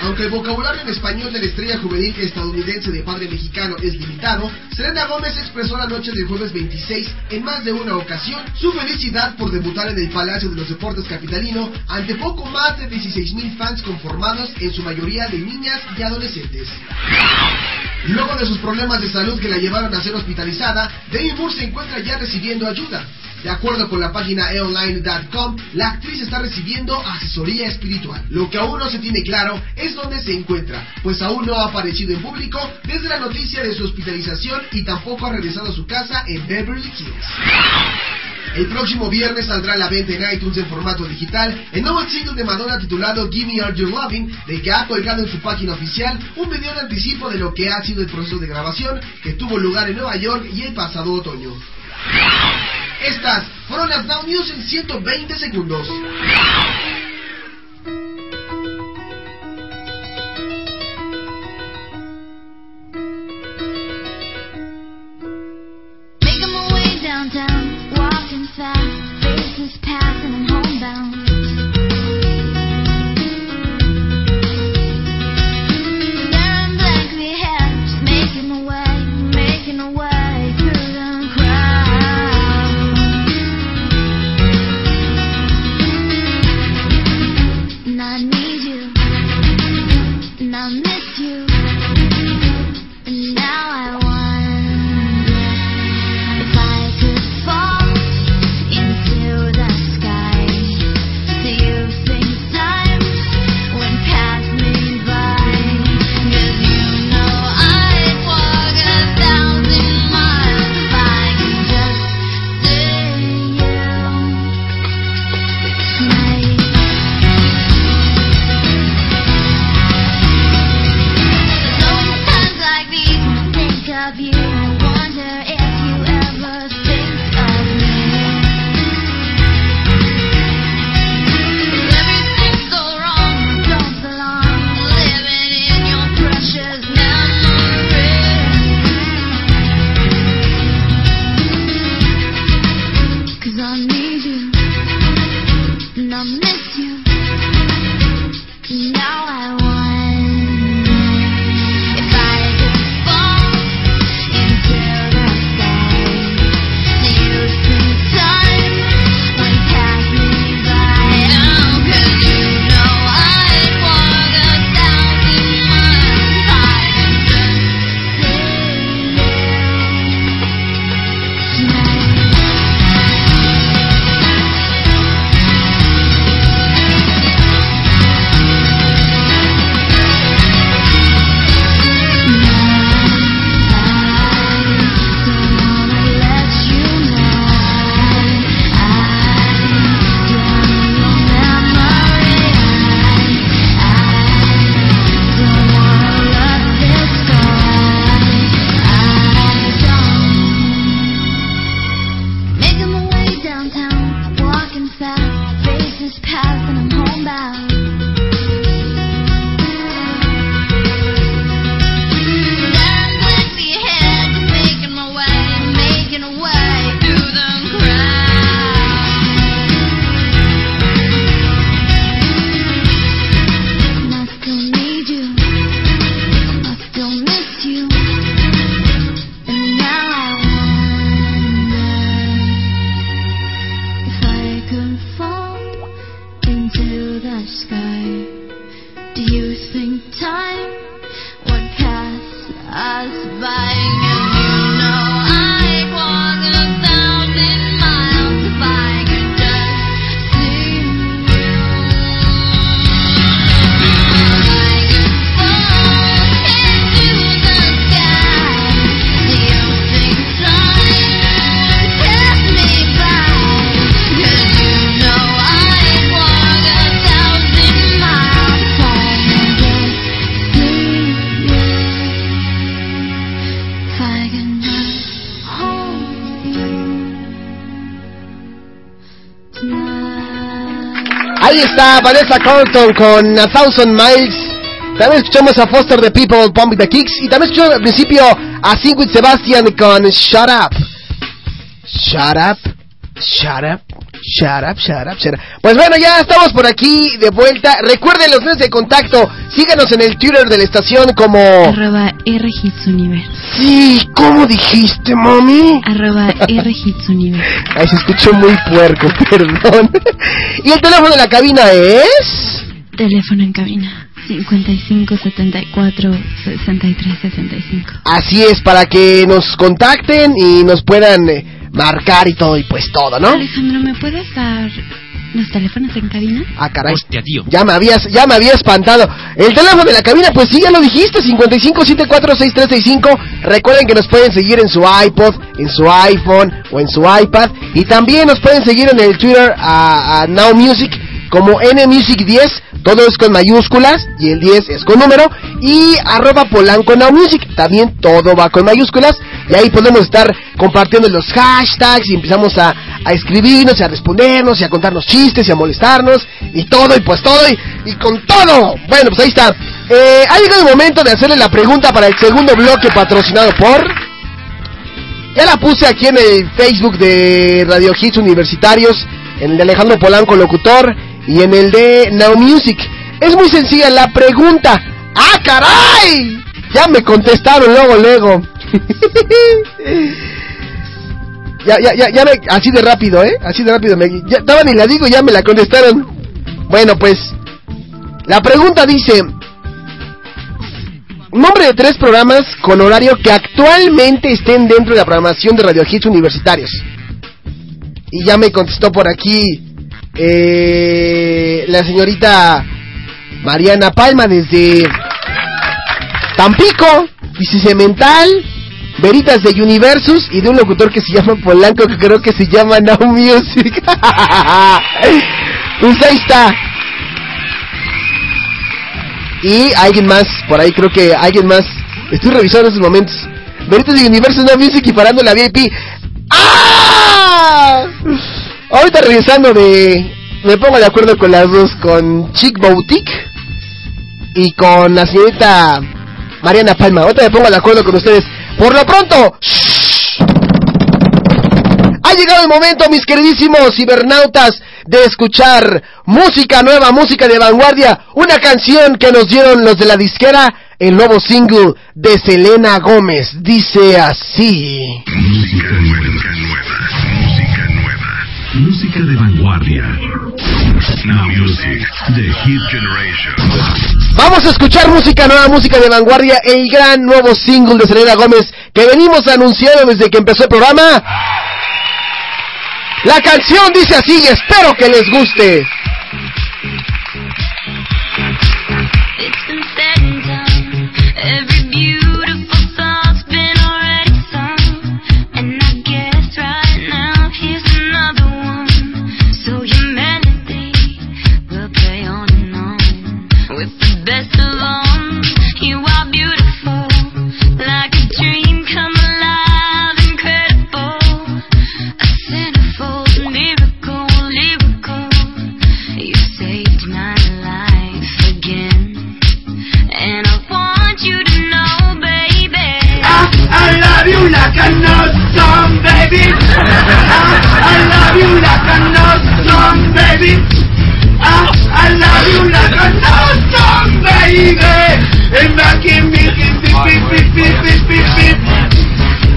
Aunque el vocabulario en español de la estrella juvenil estadounidense de padre mexicano es limitado, Selena Gómez expresó la noche del jueves 26 en más de una ocasión su felicidad por debutar en el Palacio de los Deportes Capitalino ante poco más de 16.000 fans conformados en su mayoría de niñas y adolescentes. Luego de sus problemas de salud que la llevaron a ser hospitalizada, Demi Moore se encuentra ya recibiendo ayuda. De acuerdo con la página eonline.com, la actriz está recibiendo asesoría espiritual. Lo que aún no se tiene claro es dónde se encuentra, pues aún no ha aparecido en público desde la noticia de su hospitalización y tampoco ha regresado a su casa en Beverly Hills. El próximo viernes saldrá a la venta en iTunes en formato digital el nuevo single de Madonna titulado Give Me All Your Loving, de que ha colgado en su página oficial un video de anticipo de lo que ha sido el proceso de grabación que tuvo lugar en Nueva York y el pasado otoño. Estas fueron las Now News en 120 segundos. Making my way downtown, walking fast, faces passing and homebound. Fast, faces pass and I'm homebound. Está Vanessa Carlton con A Thousand Miles. También escuchamos a Foster the People, Pump the Kicks. Y también escuchamos al principio a Sing with Sebastian con Shut Up. Shut Up. Shut Up. Shut up, shut up, shut up. Pues bueno, ya estamos por aquí de vuelta. Recuerden los medios de contacto. Síganos en el Twitter de la estación como... Arroba RHitsUniverse. Sí, ¿cómo dijiste, mami? Arroba RHitsUniverse. Ay, se escuchó muy puerco, perdón. ¿Y el teléfono de la cabina es? Teléfono en cabina. 55 74 63 65. Así es, para que nos contacten y nos puedan eh, marcar y todo, y pues todo, ¿no? Alejandro, ¿me puedes dar los teléfonos en cabina? Ah, caray. Hostia, tío. Ya me habías, ya me había espantado. El teléfono de la cabina, pues sí, ya lo dijiste, 55746365. Recuerden que nos pueden seguir en su iPod, en su iPhone o en su iPad. Y también nos pueden seguir en el Twitter a, a Now Music como NMusic10. Todo es con mayúsculas y el 10 es con número. Y arroba Polanco Now Music. También todo va con mayúsculas. Y ahí podemos estar compartiendo los hashtags y empezamos a, a escribirnos y a respondernos y a contarnos chistes y a molestarnos. Y todo, y pues todo, y, y con todo. Bueno, pues ahí está. Eh, ha llegado el momento de hacerle la pregunta para el segundo bloque patrocinado por... Ya la puse aquí en el Facebook de Radio Hits Universitarios, en el de Alejandro Polanco, locutor, y en el de Now Music. Es muy sencilla la pregunta. ¡Ah, caray! Ya me contestaron luego, luego. ya, ya, ya, ya me, así de rápido, ¿eh? Así de rápido. Me, ya, estaba ni la digo, ya me la contestaron. Bueno, pues, la pregunta dice, nombre de tres programas con horario que actualmente estén dentro de la programación de Radio Hits Universitarios. Y ya me contestó por aquí eh, la señorita Mariana Palma desde Tampico, dice Cemental, Veritas de Universus y de un locutor que se llama Polanco que creo que se llama Now Music. pues ahí está. Y alguien más, por ahí creo que alguien más. Estoy revisando estos momentos. Veritas de Universus Now Music y parando la VIP. ¡Ah! Ahorita revisando de... Me pongo de acuerdo con las dos, con Chic Boutique y con la señorita Mariana Palma. Ahorita me pongo de acuerdo con ustedes. Por lo pronto, ¡shh! ha llegado el momento, mis queridísimos cibernautas, de escuchar música nueva, música de vanguardia, una canción que nos dieron los de la disquera, el nuevo single de Selena Gómez. Dice así. Música nueva, música de vanguardia. Now Music, The Hit Generation. Vamos a escuchar música nueva, música de vanguardia, el gran nuevo single de Selena Gómez que venimos anunciando desde que empezó el programa. La canción dice así y espero que les guste. You like a note song, baby. I, I love you like a note song, baby. I, I love you like a note song, baby. And back in me, beep, beep, beep, beep, beep, beep, beep.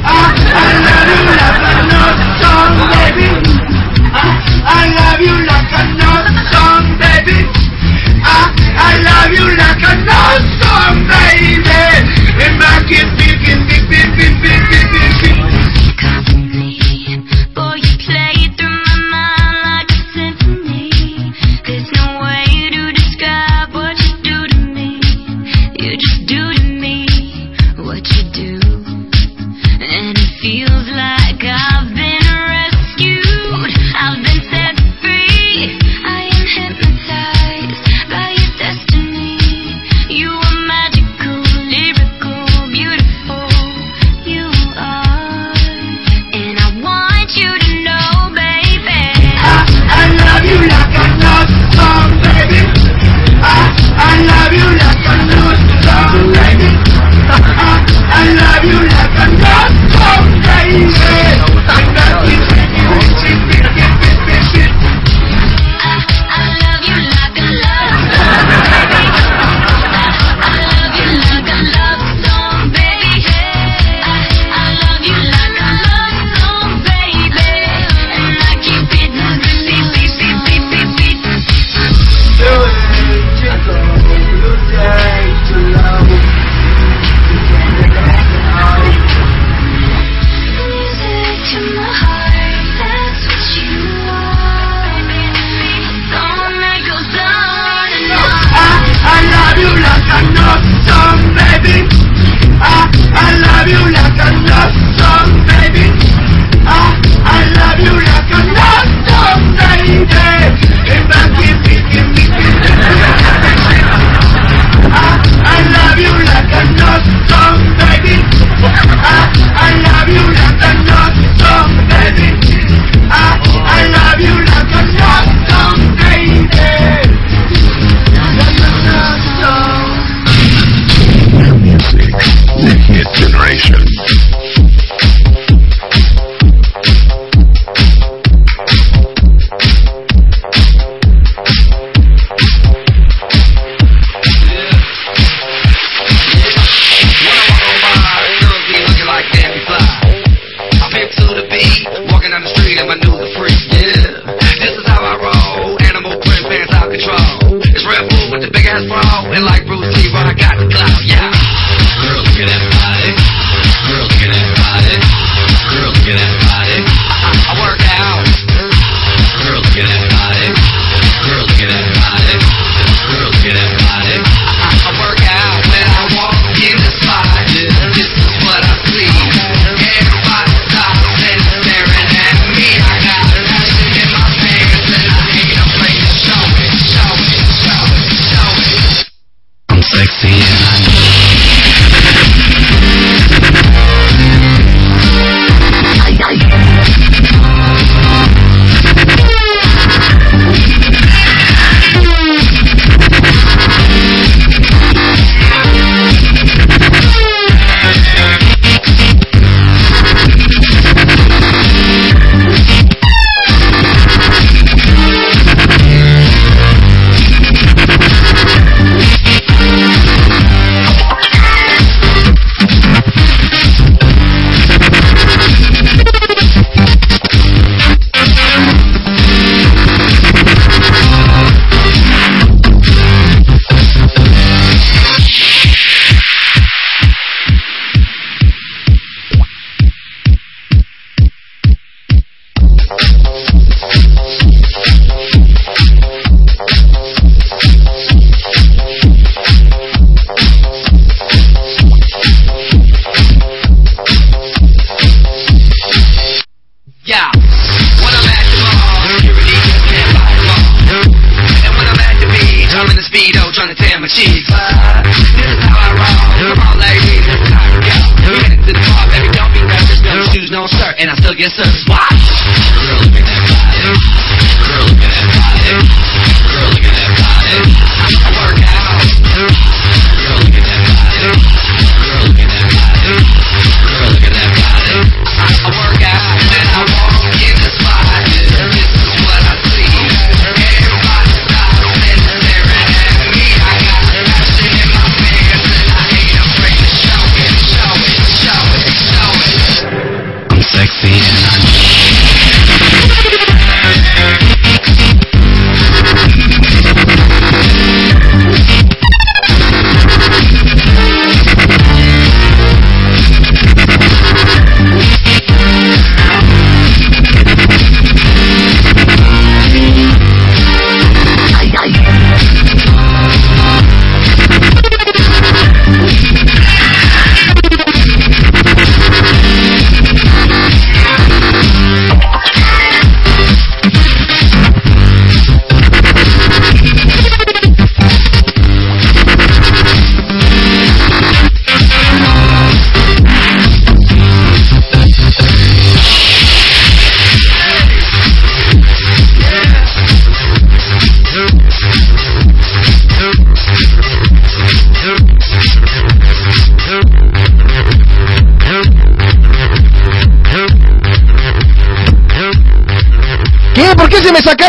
I, I love you like a note song, baby. I, I love you like a note song, baby. I, I love you like a note song, baby. Mac is big and big, big, big, big, big.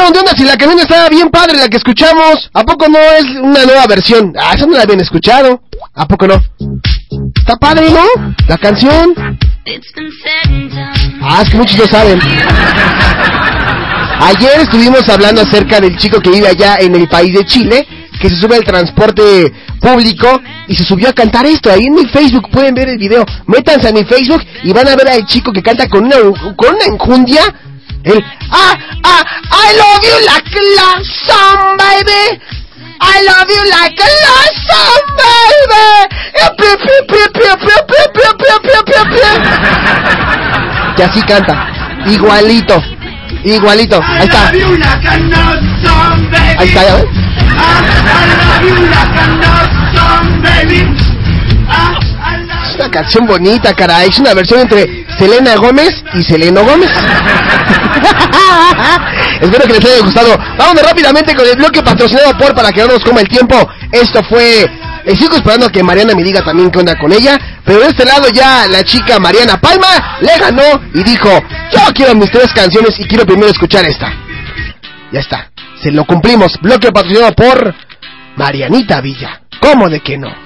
sacaron de onda si la canción estaba bien padre, la que escuchamos? ¿A poco no es una nueva versión? Ah, esa no la habían escuchado. ¿A poco no? Está padre, ¿no? La canción. Ah, es que muchos lo saben. Ayer estuvimos hablando acerca del chico que vive allá en el país de Chile, que se sube al transporte público y se subió a cantar esto. Ahí en mi Facebook pueden ver el video. Métanse a mi Facebook y van a ver al chico que canta con una, con una enjundia Ah, ah, I love you like a lonesome baby. I love you like a lonesome baby. Y así canta. Igualito. Igualito. Ahí está. Ahí está, ya ves es una canción bonita, caray. Es una versión entre Selena Gómez y Seleno Gómez. Espero que les haya gustado. Vamos rápidamente con el bloque patrocinado por para que no nos coma el tiempo. Esto fue. Eh, sigo esperando a que Mariana me diga también qué onda con ella. Pero de este lado ya la chica Mariana Palma le ganó y dijo: Yo quiero mis tres canciones y quiero primero escuchar esta. Ya está. Se lo cumplimos. Bloque patrocinado por Marianita Villa. ¿Cómo de que no?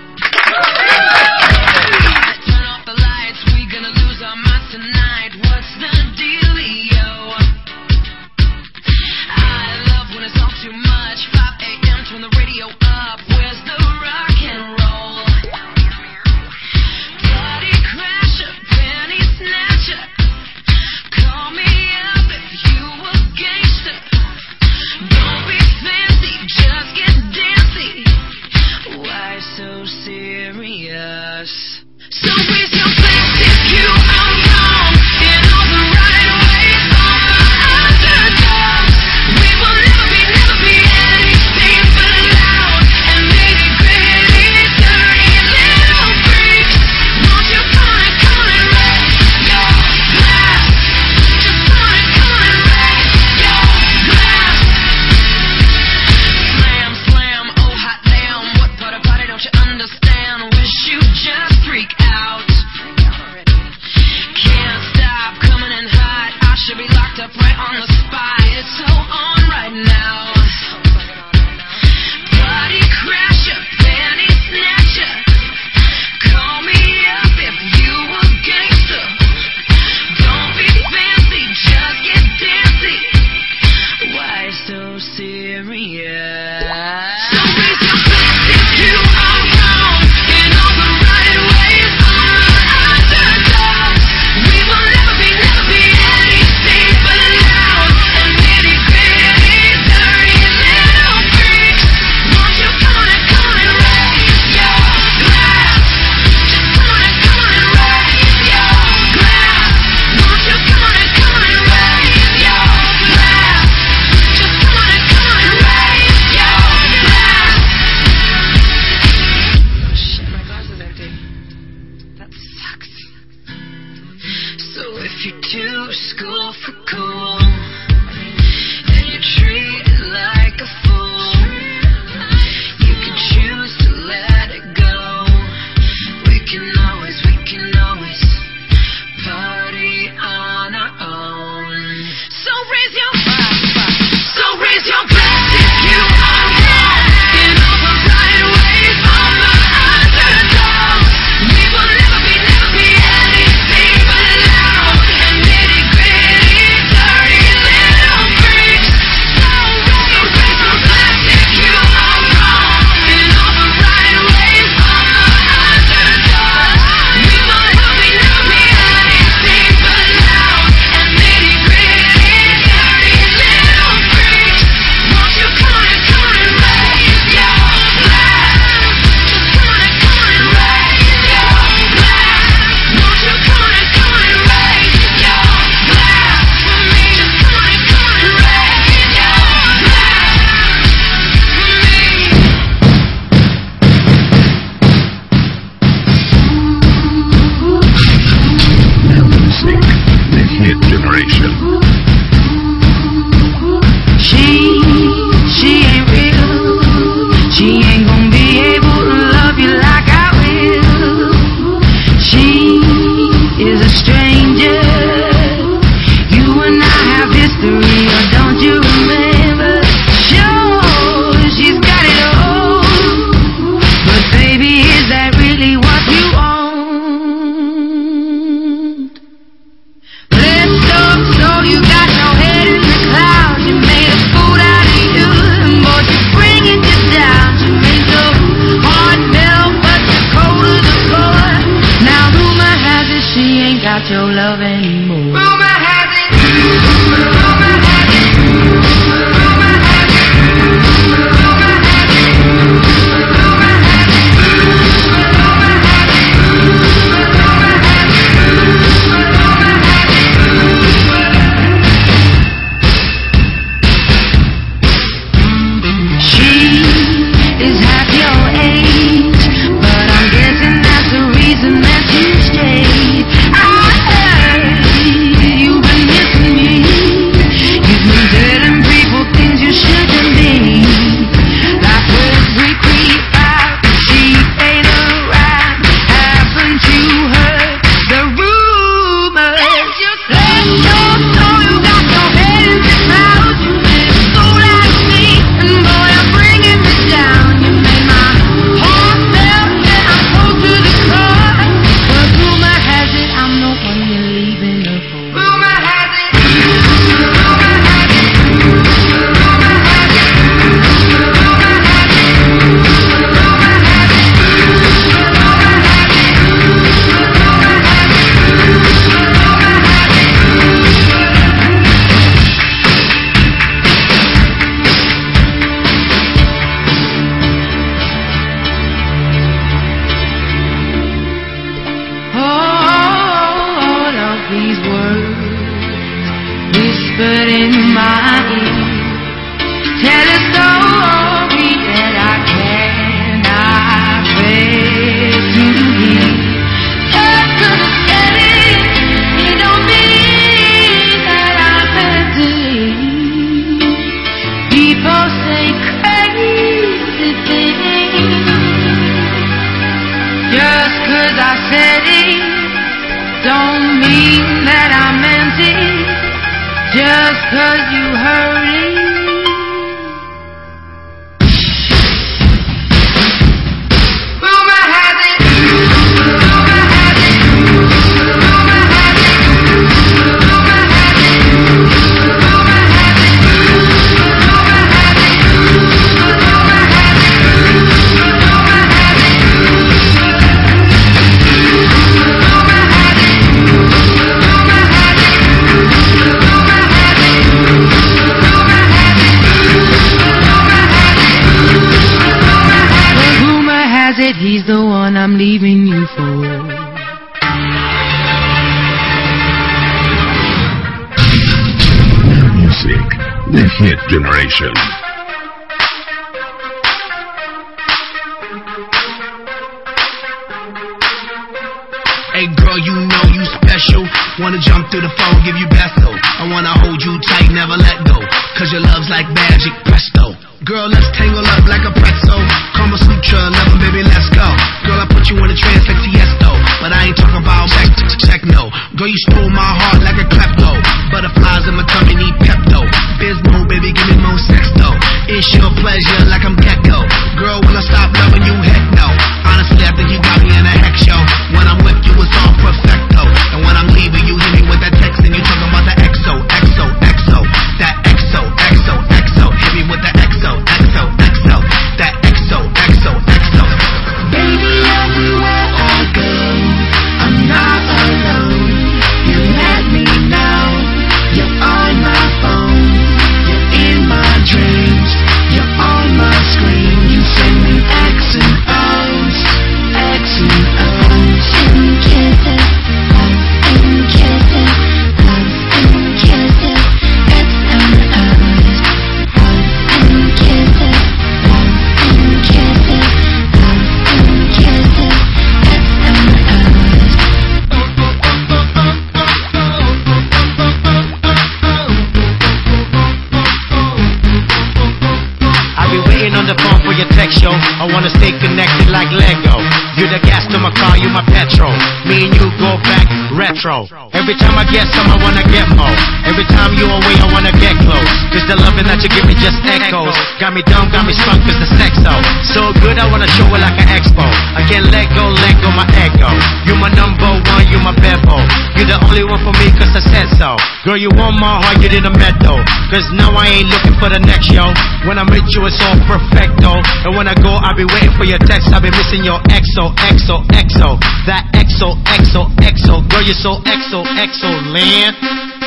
Got me dumb, got me stuck, cause the sex So so good, I wanna show it like an expo. I can't let go, let go my echo. You my number one, you my bebo. You the only one for me, cause I said so. Girl, you want my heart, you didn't met though. Cause now I ain't looking for the next yo. When I meet you, it's all perfecto. And when I go, I'll be waiting for your text. I'll be missing your exo, exo, exo. That exo, exo, exo. Girl, you're so exo, exo land.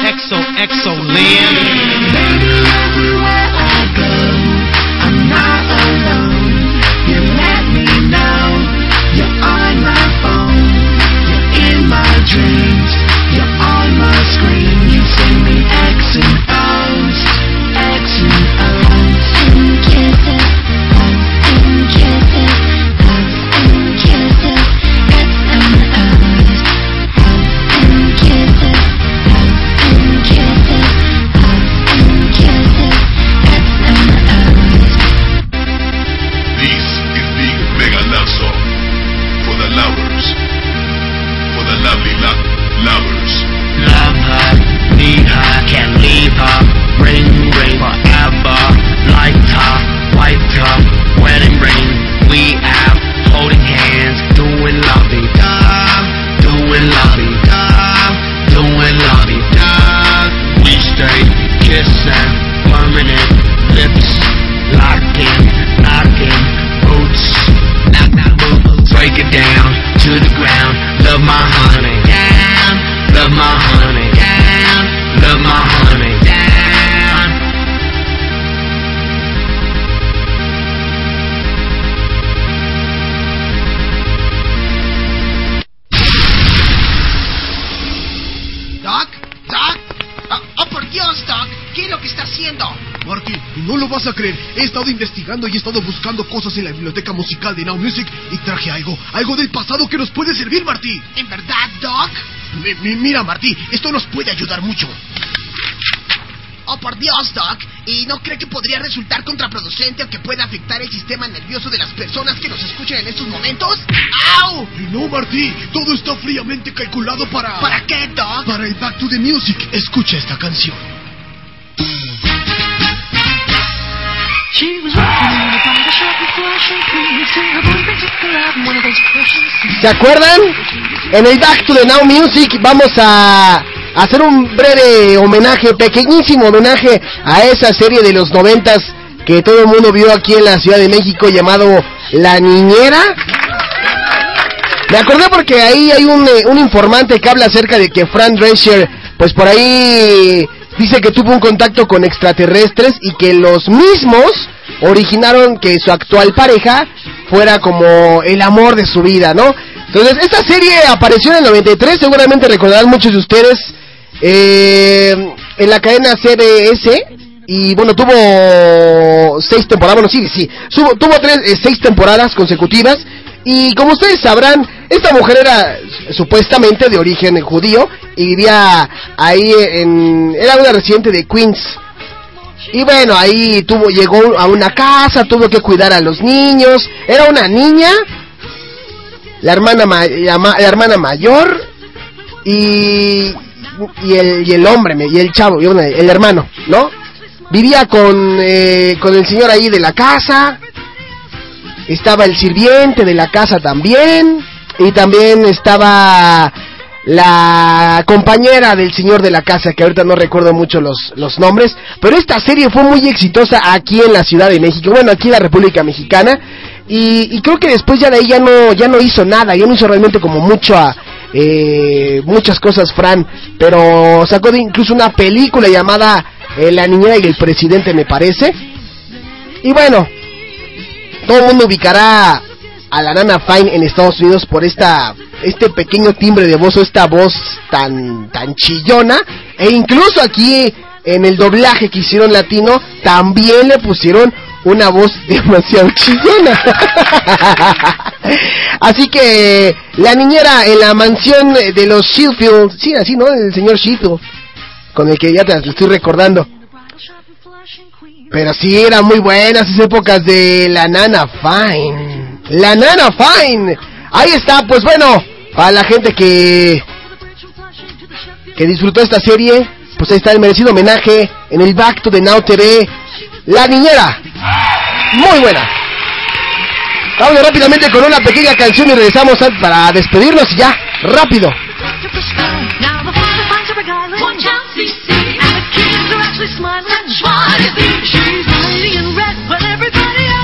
Exo, exo land. Baby, everywhere. dreams. You're on my screen. You send me X and vas a creer, he estado investigando y he estado buscando cosas en la biblioteca musical de Now Music y traje algo, algo del pasado que nos puede servir, Martí. ¿En verdad, Doc? Mira, Martí, esto nos puede ayudar mucho. Oh, por Dios, Doc. ¿Y no cree que podría resultar contraproducente o que pueda afectar el sistema nervioso de las personas que nos escuchan en estos momentos? ¡Au! No, Martí. Todo está fríamente calculado para... ¿Para qué, Doc? Para el Back to the Music. Escucha esta canción. ¿Se acuerdan? En el Back to the Now Music vamos a hacer un breve homenaje, pequeñísimo homenaje a esa serie de los noventas que todo el mundo vio aquí en la Ciudad de México llamado La Niñera. Me acordé porque ahí hay un, eh, un informante que habla acerca de que Fran Drescher, pues por ahí dice que tuvo un contacto con extraterrestres y que los mismos originaron que su actual pareja fuera como el amor de su vida, ¿no? Entonces, esta serie apareció en el 93, seguramente recordarán muchos de ustedes, eh, en la cadena CBS, y bueno, tuvo seis temporadas, bueno, sí, sí, tuvo, tres, eh, seis temporadas consecutivas, y como ustedes sabrán, esta mujer era supuestamente de origen judío y vivía ahí en... era una residente de Queens. Y bueno, ahí tuvo, llegó a una casa, tuvo que cuidar a los niños. Era una niña, la hermana, ma- la, ma- la hermana mayor y, y, el, y el hombre, y el chavo, y el hermano, ¿no? Vivía con, eh, con el señor ahí de la casa. Estaba el sirviente de la casa también. Y también estaba la compañera del señor de la casa, que ahorita no recuerdo mucho los, los nombres. Pero esta serie fue muy exitosa aquí en la Ciudad de México. Bueno, aquí en la República Mexicana. Y, y creo que después ya de ahí ya no, ya no hizo nada. Ya no hizo realmente como mucho a, eh, muchas cosas, Fran. Pero sacó de incluso una película llamada eh, La niñera y el presidente, me parece. Y bueno, todo el mundo ubicará a la Nana Fine en Estados Unidos por esta este pequeño timbre de voz o esta voz tan tan chillona e incluso aquí en el doblaje que hicieron latino también le pusieron una voz demasiado chillona. así que la niñera en la mansión de los Sheffield, sí, así, ¿no? El señor Sheffield, con el que ya te lo estoy recordando. Pero sí, eran muy buenas esas épocas de la Nana Fine. La Nana Fine. Ahí está, pues bueno, para la gente que que disfrutó esta serie, pues ahí está el merecido homenaje en el Back to the Now TV. La niñera. Muy buena. Vamos rápidamente con una pequeña canción y regresamos para despedirnos y ya, rápido. Are actually smiling. She's hiding in red when everybody else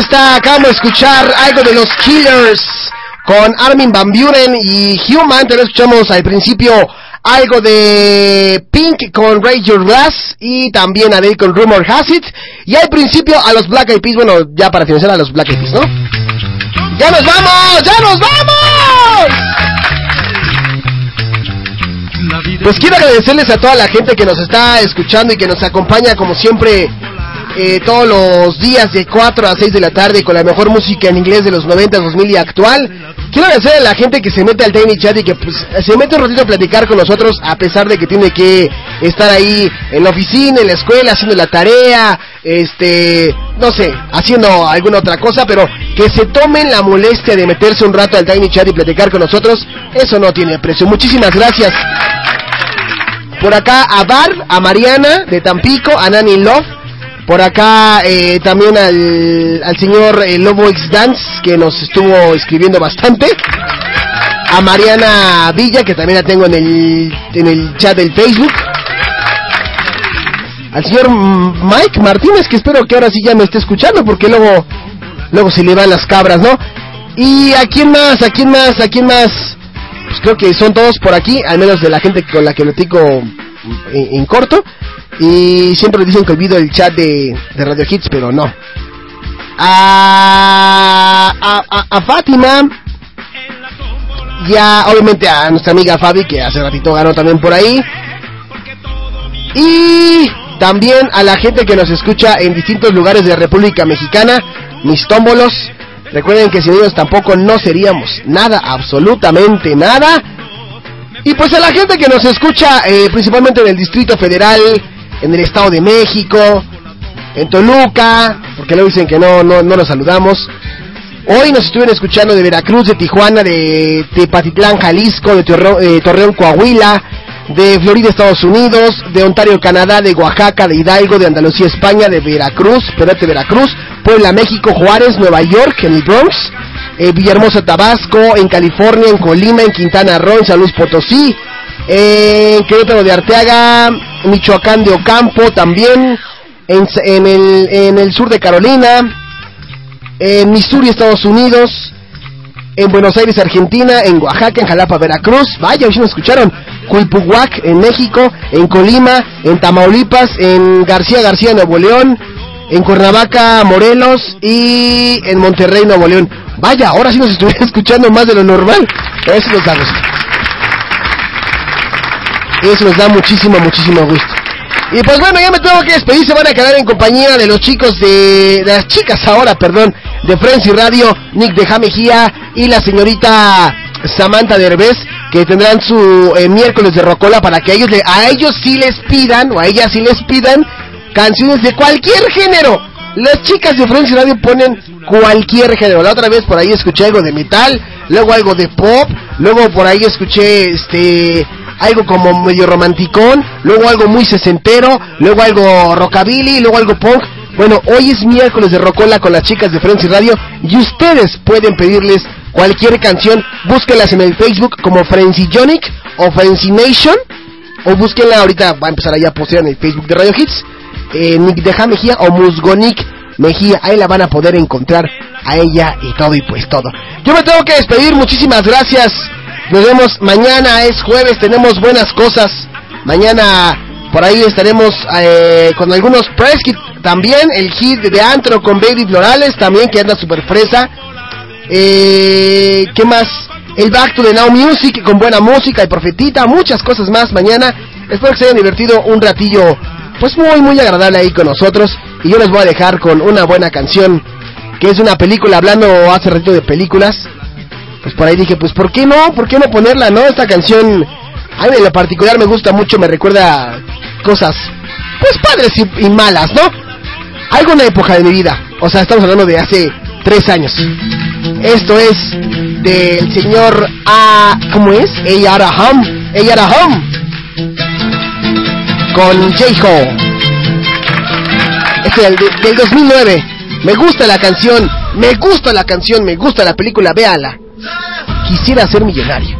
está, acabamos de escuchar algo de los Killers con Armin Van Buren y Human. También escuchamos al principio algo de Pink con Raise Your Glass y también Adele con Rumor Has It. Y al principio a los Black Eyed Peas, bueno, ya para finalizar a los Black Eyed Peas, ¿no? ¡Ya nos vamos! ¡Ya nos vamos! Pues quiero agradecerles a toda la gente que nos está escuchando y que nos acompaña como siempre eh, todos los días de 4 a 6 de la tarde con la mejor música en inglés de los 90, 2000 y actual. Quiero agradecer a la gente que se mete al Tiny Chat y que pues, se mete un ratito a platicar con nosotros a pesar de que tiene que estar ahí en la oficina, en la escuela, haciendo la tarea, este, no sé, haciendo alguna otra cosa, pero que se tomen la molestia de meterse un rato al Tiny Chat y platicar con nosotros, eso no tiene precio. Muchísimas gracias. Por acá a Bar, a Mariana de Tampico, a Nani Love. Por acá eh, también al, al señor eh, Lobo X Dance que nos estuvo escribiendo bastante. A Mariana Villa que también la tengo en el, en el chat del Facebook. Al señor Mike Martínez que espero que ahora sí ya me esté escuchando porque luego, luego se le van las cabras, ¿no? Y a quién más, a quién más, a quién más. Pues creo que son todos por aquí, al menos de la gente con la que platico en, en corto. Y siempre dicen que olvido el chat de, de Radio Hits, pero no. A, a, a- a Fátima. Ya, obviamente a nuestra amiga Fabi, que hace ratito ganó también por ahí. Y también a la gente que nos escucha en distintos lugares de República Mexicana, mis tómbolos. Recuerden que sin ellos tampoco no seríamos nada, absolutamente nada. Y pues a la gente que nos escucha eh, principalmente en el Distrito Federal, en el Estado de México, en Toluca, porque luego dicen que no, no, no los saludamos. Hoy nos estuvieron escuchando de Veracruz, de Tijuana, de Tepatitlán, Jalisco, de Torre- eh, Torreón, Coahuila, de Florida, Estados Unidos, de Ontario, Canadá, de Oaxaca, de Hidalgo, de Andalucía, España, de Veracruz, Perete, Veracruz, Puebla, México, Juárez, Nueva York, en el Bronx, eh, Villahermosa, Tabasco, en California, en Colima, en Quintana Roo, en San Luis Potosí, en Querétaro de Arteaga, Michoacán de Ocampo también, en, el, en el sur de Carolina, en Missouri, Estados Unidos, en Buenos Aires, Argentina, en Oaxaca, en Jalapa, Veracruz, vaya, hoy nos escucharon, Cuipuhuac, en México, en Colima, en Tamaulipas, en García García, Nuevo León, en Cuernavaca, Morelos y en Monterrey, Nuevo León. Vaya, ahora sí nos estuvieron escuchando más de lo normal. Eso nos da gusto. Eso nos da muchísimo, muchísimo gusto. Y pues bueno, ya me tengo que despedir. Se van a quedar en compañía de los chicos de. de las chicas ahora, perdón, de Frenzy Radio, Nick de Jamejía y la señorita Samantha Derbez, que tendrán su eh, miércoles de Rocola para que a ellos, le- a ellos sí les pidan, o a ellas sí les pidan, canciones de cualquier género. Las chicas de Frenzy Radio ponen cualquier género. La otra vez por ahí escuché algo de metal, luego algo de pop, luego por ahí escuché este algo como medio romanticón, luego algo muy sesentero, luego algo rockabilly, luego algo punk. Bueno, hoy es miércoles de Rocola con las chicas de Frenzy Radio y ustedes pueden pedirles cualquier canción, búsquenlas en el Facebook como Frenzy Jonic o Frenzy Nation o búsquenla ahorita, va a empezar allá a postear en el Facebook de Radio Hits, eh, Nick Deja Mejía o Musgonic Mejía, ahí la van a poder encontrar a ella y todo y pues todo. Yo me tengo que despedir, muchísimas gracias. Nos vemos mañana, es jueves, tenemos buenas cosas. Mañana por ahí estaremos eh, con algunos press también, el hit de Antro con Baby Florales también que anda super fresa. Eh, ¿Qué más? El Back to the Now Music con buena música y profetita, muchas cosas más mañana. Espero que se hayan divertido un ratillo, pues muy, muy agradable ahí con nosotros. Y yo les voy a dejar con una buena canción, que es una película, hablando hace ratito de películas. Pues por ahí dije, pues ¿por qué no? ¿Por qué no ponerla, no? Esta canción, a mí en lo particular me gusta mucho, me recuerda cosas, pues padres y, malas, ¿no? Alguna época de mi vida. O sea, estamos hablando de hace tres años. Esto es del señor A. ¿Cómo es? Eyara Hum Eyara Hum. Con J-Ho. Es el de- del 2009. Me gusta la canción. Me gusta la canción. Me gusta la película. Véala. Quisiera ser millonario.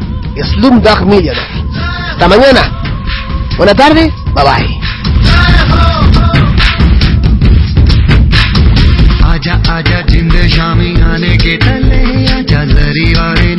Slumdog Millionaire. Hasta mañana. Buena tarde. Bye bye. आजा आजा जी के तले आजा जरी वाले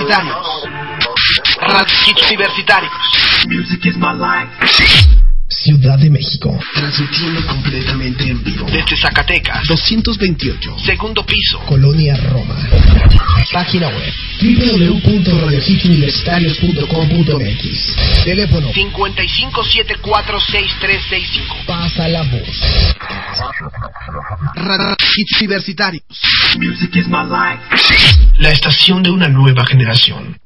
Universitarios. Radio Hits Universitarios. Music is my life. Ciudad de México. Transmitiendo completamente en vivo. Desde Zacatecas. 228. Segundo piso. Colonia Roma. Página web www.radiohitsuniversitarios.com.mx Teléfono 55746365. Pasa la voz. Hits Universitarios. La estación de una nueva generación.